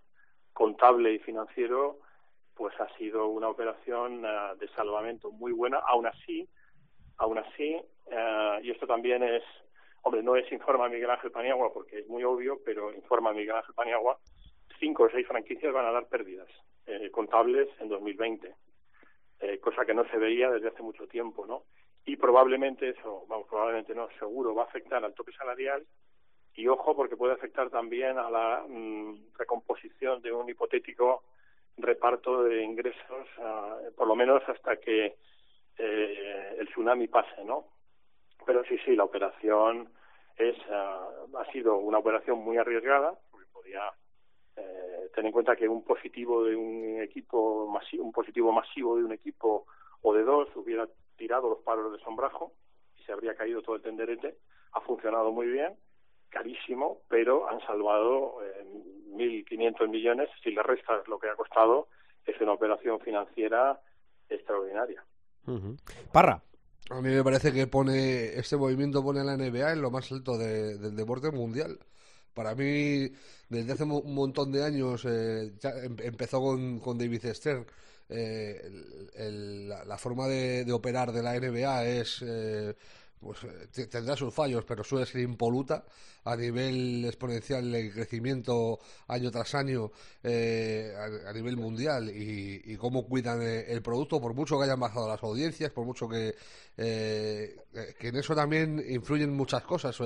contable y financiero pues ha sido una operación uh, de salvamento muy buena aún así aún así uh, y esto también es hombre no es informa Miguel Ángel Paniagua porque es muy obvio pero informa Miguel Ángel Paniagua cinco o seis franquicias van a dar pérdidas eh, contables en 2020, eh, cosa que no se veía desde hace mucho tiempo, ¿no? Y probablemente eso, vamos, probablemente no, seguro va a afectar al tope salarial y ojo porque puede afectar también a la mm, recomposición de un hipotético reparto de ingresos, uh, por lo menos hasta que eh, el tsunami pase, ¿no? Pero sí, sí, la operación es uh, ha sido una operación muy arriesgada, porque podía eh, ten en cuenta que un positivo de un equipo un positivo masivo de un equipo o de dos hubiera tirado los palos de sombrajo y se habría caído todo el tenderete. Ha funcionado muy bien, carísimo, pero han salvado eh, 1.500 millones. Si le restas lo que ha costado, es una operación financiera extraordinaria. Parra. A mí me parece que pone este movimiento pone a la NBA en lo más alto de, del deporte mundial. Para mí, desde hace un montón de años, eh, ya em, empezó con, con David Stern. Eh, el, el, la, la, forma de, de, operar de la NBA es eh, pues tendrá sus fallos, pero suele ser impoluta a nivel exponencial el crecimiento año tras año eh, a, nivel mundial y, y, cómo cuidan el producto, por mucho que hayan bajado las audiencias, por mucho que, eh, que en eso también influyen muchas cosas.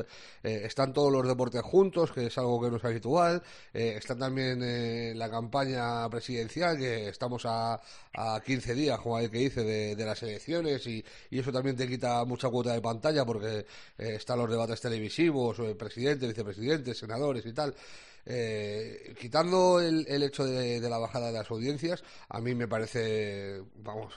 Eh, están todos los deportes juntos, que es algo que no es habitual, eh, está también la campaña presidencial, que estamos a, a 15 días, como el que dice, de, de las elecciones y, y, eso también te quita mucha cuota de pantalla porque están los debates televisivos, presidente presidentes, vicepresidentes, senadores y tal. Eh, quitando el, hecho de, la bajada de las audiencias, a mí me parece, vamos,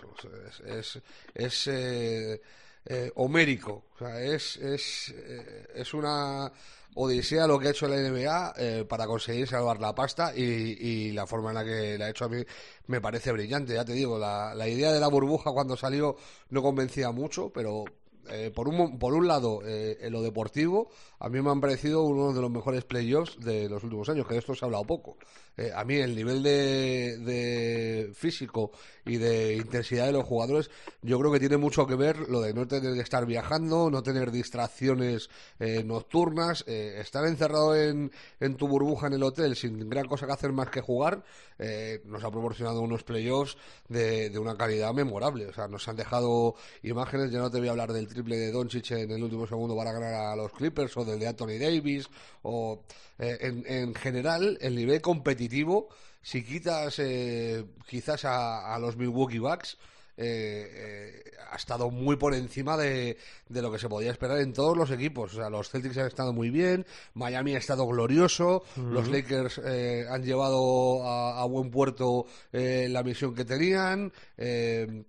es, es, eh, eh, homérico, es, es, eh, es una odisea lo que ha hecho la NBA eh, para conseguir salvar la pasta y, y, la forma en la que la ha hecho a mí me parece brillante, ya te digo, la, la idea de la burbuja cuando salió no convencía mucho, pero eh, por, un, por un lado, eh, en lo deportivo, a mí me han parecido uno de los mejores playoffs de los últimos años, que de esto se ha hablado poco. Eh, a mí el nivel de, de, físico y de intensidad de los jugadores, yo creo que tiene mucho que ver lo de no tener que estar viajando, no tener distracciones eh, nocturnas, eh, estar encerrado en, en, tu burbuja en el hotel sin gran cosa que hacer más que jugar, nos ha proporcionado unos playoffs de, de una calidad memorable. O sea, nos han dejado imágenes, ya no te voy a hablar del triple de Doncic en el último segundo para ganar a los Clippers o del de Anthony Davis o eh, en, en, general el nivel competitivo si quitas eh, quizás a, a, los Milwaukee Bucks eh, eh, ha estado muy por encima de, de, lo que se podía esperar en todos los equipos. O sea, los Celtics han estado muy bien, Miami ha estado glorioso, uh -huh. los Lakers eh, han llevado a, a buen puerto eh, la misión que tenían. Eh,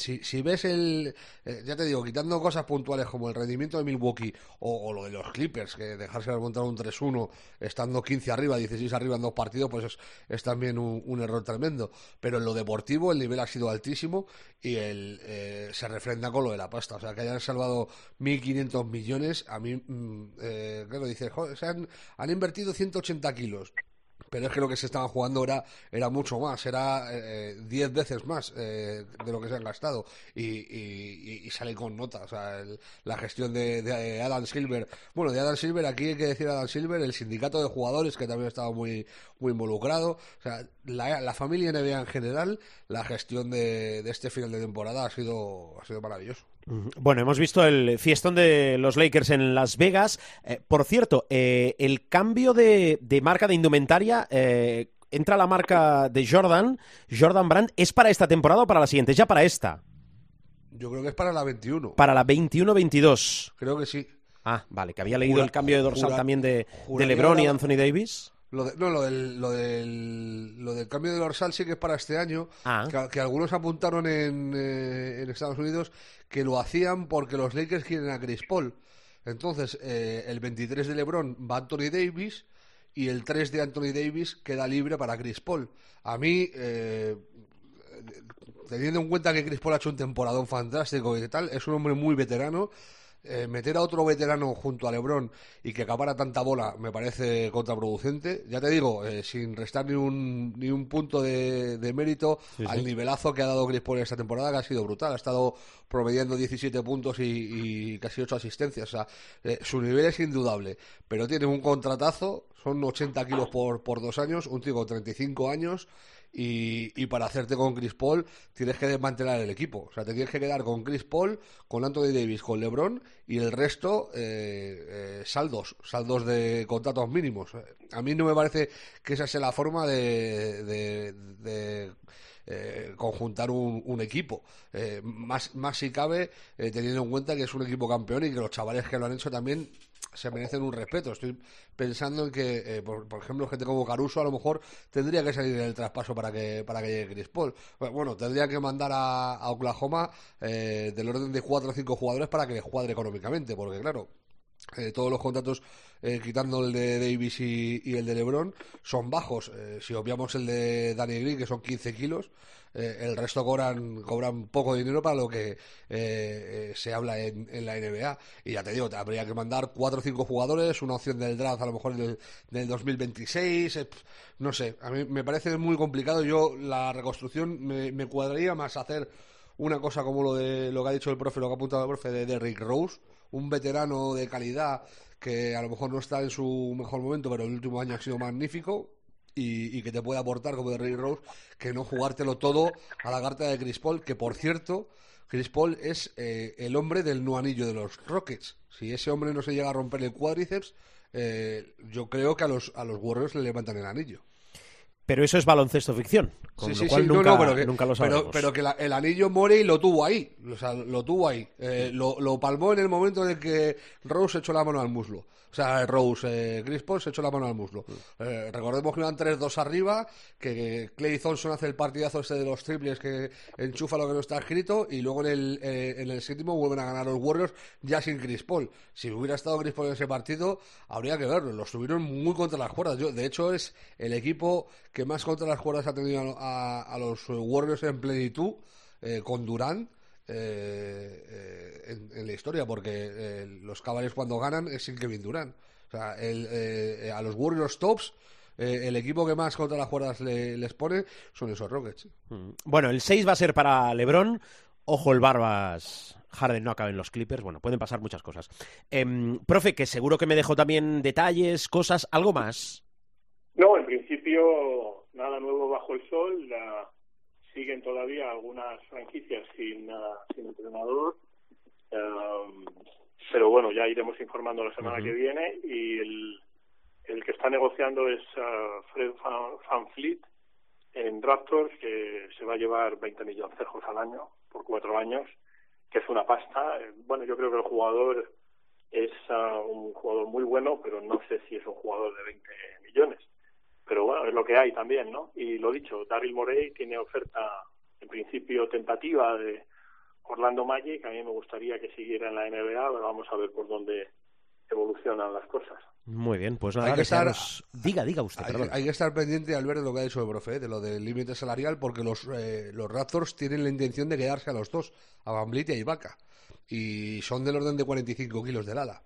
si, si, ves el. Eh, ya te digo, quitando cosas puntuales como el rendimiento de Milwaukee o, lo de los Clippers, que dejarse remontar un 3-1 estando 15 arriba, 16 arriba en dos partidos, pues es, es también un, error tremendo. Pero en lo deportivo el nivel ha sido altísimo y el, eh, se refrenda con lo de la pasta. O sea, que hayan salvado 1.500 millones, a mí, mm, eh, claro, dice, joder, se han, han invertido 180 kilos pero es que lo que se estaba jugando era, era mucho más, era 10 eh, veces más eh, de lo que se han gastado. Y, y, y sale con nota, o sea, el, la gestión de, de, Adam Silver, bueno, de Adam Silver, aquí hay que decir Adam Silver, el sindicato de jugadores que también estaba muy, muy involucrado, o sea, la, la familia NBA en general, la gestión de, de este final de temporada ha sido, ha sido maravilloso. Bueno, hemos visto el fiestón de los Lakers en Las Vegas. Eh, por cierto, eh, el cambio de, de, marca de indumentaria, eh, entra la marca de Jordan, Jordan Brand, ¿es para esta temporada o para la siguiente? Ya para esta. Yo creo que es para la 21. Para la 21-22. Creo que sí. Ah, vale, que había leído jura, el cambio de dorsal jura, también de, de LeBron y Anthony Davis. Lo de, no, lo del, lo, del, lo del cambio de dorsal sí que es para este año, ah. que, que, algunos apuntaron en, eh, en, Estados Unidos que lo hacían porque los Lakers quieren a Chris Paul. Entonces, eh, el 23 de LeBron va Anthony Davis y el 3 de Anthony Davis queda libre para Chris Paul. A mí, eh, teniendo en cuenta que Chris Paul ha hecho un temporadón fantástico y tal, es un hombre muy veterano. Eh, meter a otro veterano junto a Lebron y que acabara tanta bola me parece contraproducente. Ya te digo, eh, sin restar ni un, ni un punto de, de mérito sí, al sí. nivelazo que ha dado Chris Paul esta temporada, que ha sido brutal. Ha estado promediando 17 puntos y, y casi 8 asistencias. O sea, eh, su nivel es indudable, pero tiene un contratazo, son 80 kilos por, por dos años, un tío con 35 años. Y, y, para hacerte con Chris Paul tienes que desmantelar el equipo. O sea, te tienes que quedar con Chris Paul, con Anthony Davis, con LeBron y el resto eh, eh, saldos, saldos de contratos mínimos. A mí no me parece que esa sea la forma de, de, de eh, conjuntar un, un equipo. Eh, más, más si cabe, teniendo en cuenta que es un equipo campeón y que los chavales que lo han hecho también se merecen un respeto. Estoy pensando en que, eh, por, por, ejemplo, gente como Caruso a lo mejor tendría que salir en el traspaso para que para que llegue Chris Paul. Bueno, tendría que mandar a, Oklahoma eh, del orden de cuatro o cinco jugadores para que les cuadre económicamente, porque claro, eh, todos los contratos, eh, quitando el de Davis y, el de LeBron, son bajos. Si obviamos el de Danny Green, que son 15 kilos, eh, el resto cobran, cobran poco dinero para lo que eh, se habla en, en, la NBA. Y ya te digo, te habría que mandar 4 o 5 jugadores, una opción del draft a lo mejor del, del 2026. Eh, no sé, a mí me parece muy complicado. Yo, la reconstrucción me, me cuadraría más hacer una cosa como lo de lo que ha dicho el profe, lo que ha apuntado el profe de, de Rick Rose un veterano de calidad que a lo mejor no está en su mejor momento, pero el último año ha sido magnífico. Y, y que te puede aportar como de Ray Rose que no jugártelo todo a la carta de Chris Paul que por cierto Chris Paul es eh, el hombre del no anillo de los Rockets si ese hombre no se llega a romper el cuádriceps eh, yo creo que a los, a los Warriors le levantan el anillo pero eso es baloncesto ficción, con sí, lo sí, cual sí, nunca, no, no, pero que, nunca lo sabemos. Pero, pero que la, el anillo Morey lo tuvo ahí, o sea, lo tuvo ahí. Eh, lo, lo, palmó en el momento en el que Rose echó la mano al muslo. O sea, Rose, eh, Chris Paul se echó la mano al muslo. Eh, recordemos que iban 3-2 arriba, que, Clay Thompson hace el partidazo este de los triples que enchufa lo que no está escrito, y luego en el, eh, en el séptimo vuelven a ganar los Warriors ya sin Chris Paul. Si hubiera estado Chris Paul en ese partido, habría que verlo. Los tuvieron muy contra las cuerdas. Yo, de hecho, es el equipo que más contra las cuerdas ha tenido a, a los Warriors en plenitud, eh, con Durant. Eh, eh, en, en, la historia, porque eh, los Cavaliers cuando ganan es sin Kevin Durant. O sea, el, eh, a los Warriors tops, eh, el equipo que más contra las cuerdas le, les pone son esos Rockets. Mm. Bueno, el 6 va a ser para LeBron. Ojo, el Barbas. Harden no acaba en los Clippers. Bueno, pueden pasar muchas cosas. Eh, profe, que seguro que me dejó también detalles, cosas, algo más. No, en principio, nada nuevo bajo el sol. La siguen todavía algunas franquicias sin, uh, sin entrenador. Um, pero bueno, ya iremos informando la semana uh -huh. que viene. Y el, el que está negociando es uh, Fred Van, Fleet en Raptors, que se va a llevar 20 millones de al año por cuatro años, que es una pasta. Bueno, yo creo que el jugador es un jugador muy bueno, pero no sé si es un jugador de 20 millones pero bueno, es lo que hay también, ¿no? Y lo dicho, Daryl Morey tiene oferta en principio tentativa de Orlando Magic, a mí me gustaría que siguiera en la NBA, pero vamos a ver por dónde evolucionan las cosas. Muy bien, pues nada, hay que estar, diga, diga usted, hay, que estar pendiente al ver de lo que ha dicho el profe, de lo del límite salarial, porque los, eh, los Raptors tienen la intención de quedarse a los dos, a Van y a Ibaka, y son del orden de 45 kilos de ala,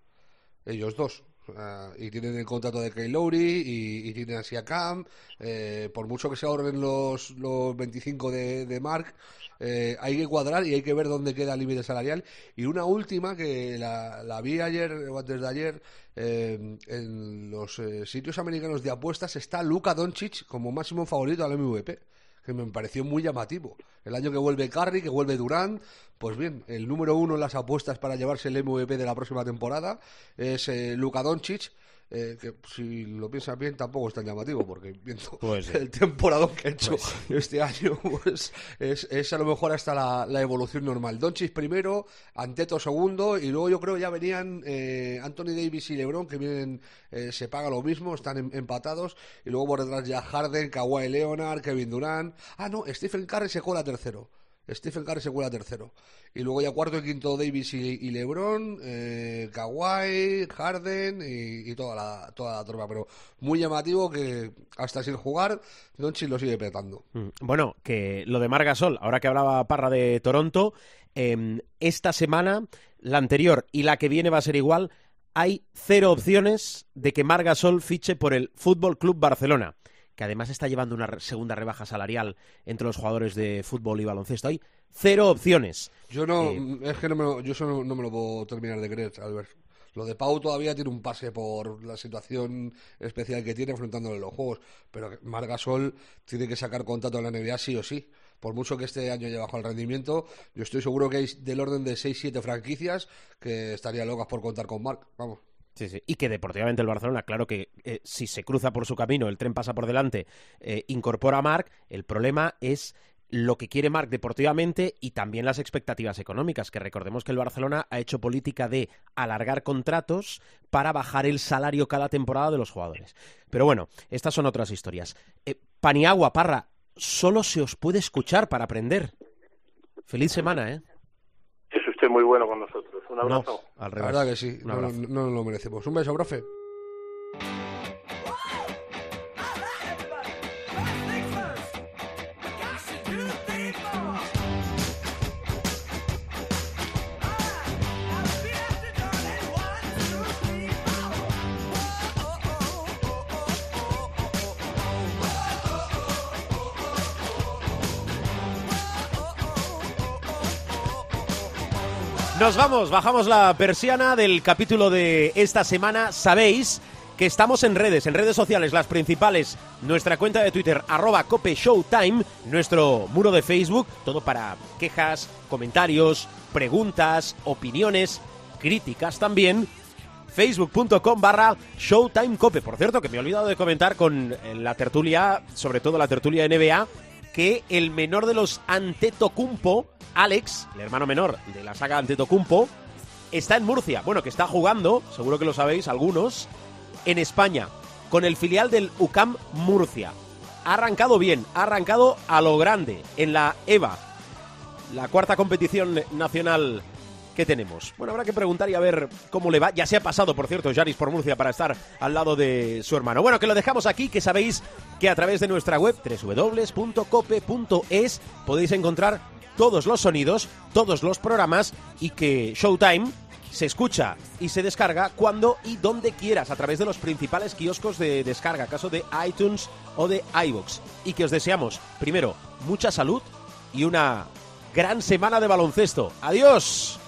ellos dos. Uh, y tienen el contrato de Kyle Lowry y, tienen así a Cam eh, por mucho que se ahorren los, los 25 de, de Mark eh, hay que cuadrar y hay que ver dónde queda el límite salarial. Y una última que la, la vi ayer o antes de ayer eh, en los eh, sitios americanos de apuestas está Luka Doncic como máximo favorito al MVP que me pareció muy llamativo. El año que vuelve Curry, que vuelve Durant, pues bien, el número uno en las apuestas para llevarse el MVP de la próxima temporada es eh, Luka Doncic, eh, que si lo piensas bien tampoco es tan llamativo, porque viendo Pues sí. el temporadón que ha hecho este año, pues es, es a lo mejor hasta la, la evolución normal. Doncic primero, Anteto segundo, y luego yo creo ya venían eh, Anthony Davis y LeBron, que vienen, eh, se paga lo mismo, están em- empatados, y luego por detrás ya Harden, Kawhi Leonard, Kevin Durant. Ah, no, Stephen Curry se cuela tercero. Stephen Curry se cuela tercero. Y luego ya cuarto y quinto Davis y, LeBron, eh, Kawhi, Harden y, y toda la toda la tropa. Pero muy llamativo que hasta sin jugar, Doncic lo sigue petando. Mm, Bueno, que lo de Margasol, ahora que hablaba Parra de Toronto, em, esta semana, la anterior y la que viene va a ser igual, hay cero opciones de que Margasol fiche por el Fútbol Club Barcelona, que además está llevando una segunda rebaja salarial entre los jugadores de fútbol y baloncesto. Hay cero opciones. Yo no, Eh, es que no me lo, yo eso no, no me lo puedo terminar de creer, Albert. Lo de Pau todavía tiene un pase por la situación especial que tiene enfrentándole los juegos, pero Margasol tiene que sacar contrato en la NBA sí o sí. Por mucho que este año haya bajado el rendimiento, yo estoy seguro que hay del orden de 6-7 franquicias que estarían locas por contar con Marc. Vamos. Y que deportivamente el Barcelona, claro que eh, si se cruza por su camino, el tren pasa por delante, eh, incorpora a Marc, el problema es lo que quiere Marc deportivamente y también las expectativas económicas, que recordemos que el Barcelona ha hecho política de alargar contratos para bajar el salario cada temporada de los jugadores. Pero bueno, estas son otras historias. Eh, Paniagua, Parra, solo se os puede escuchar para aprender. Feliz semana, ¿eh? Es usted muy bueno con nosotros. Un abrazo. No, al La revés. verdad que sí, no, lo merecemos. Un beso, profe. Nos vamos, bajamos la persiana del capítulo de esta semana. Sabéis que estamos en redes, en redes sociales, las principales, nuestra cuenta de Twitter, arroba Cope Showtime, nuestro muro de Facebook, todo para quejas, comentarios, preguntas, opiniones, críticas también. Facebook.com barra Showtime Cope. Por cierto, que me he olvidado de comentar con la tertulia, sobre todo la tertulia NBA, que el menor de los Antetokounmpo, Alex, el hermano menor de la saga Antetokounmpo, está en Murcia. Bueno, que está jugando, seguro que lo sabéis algunos, en España, con el filial del UCAM Murcia. Ha arrancado bien, ha arrancado a lo grande en la EVA, la cuarta competición nacional que tenemos. Bueno, habrá que preguntar y a ver cómo le va. Ya se ha pasado, por cierto, Yaris por Murcia para estar al lado de su hermano. Bueno, que lo dejamos aquí, que sabéis que a través de nuestra web www.cope.es podéis encontrar todos los sonidos, todos los programas y que Showtime se escucha y se descarga cuando y donde quieras a través de los principales kioscos de descarga, caso de iTunes o de iVoox. Y que os deseamos, primero, mucha salud y una gran semana de baloncesto. ¡Adiós!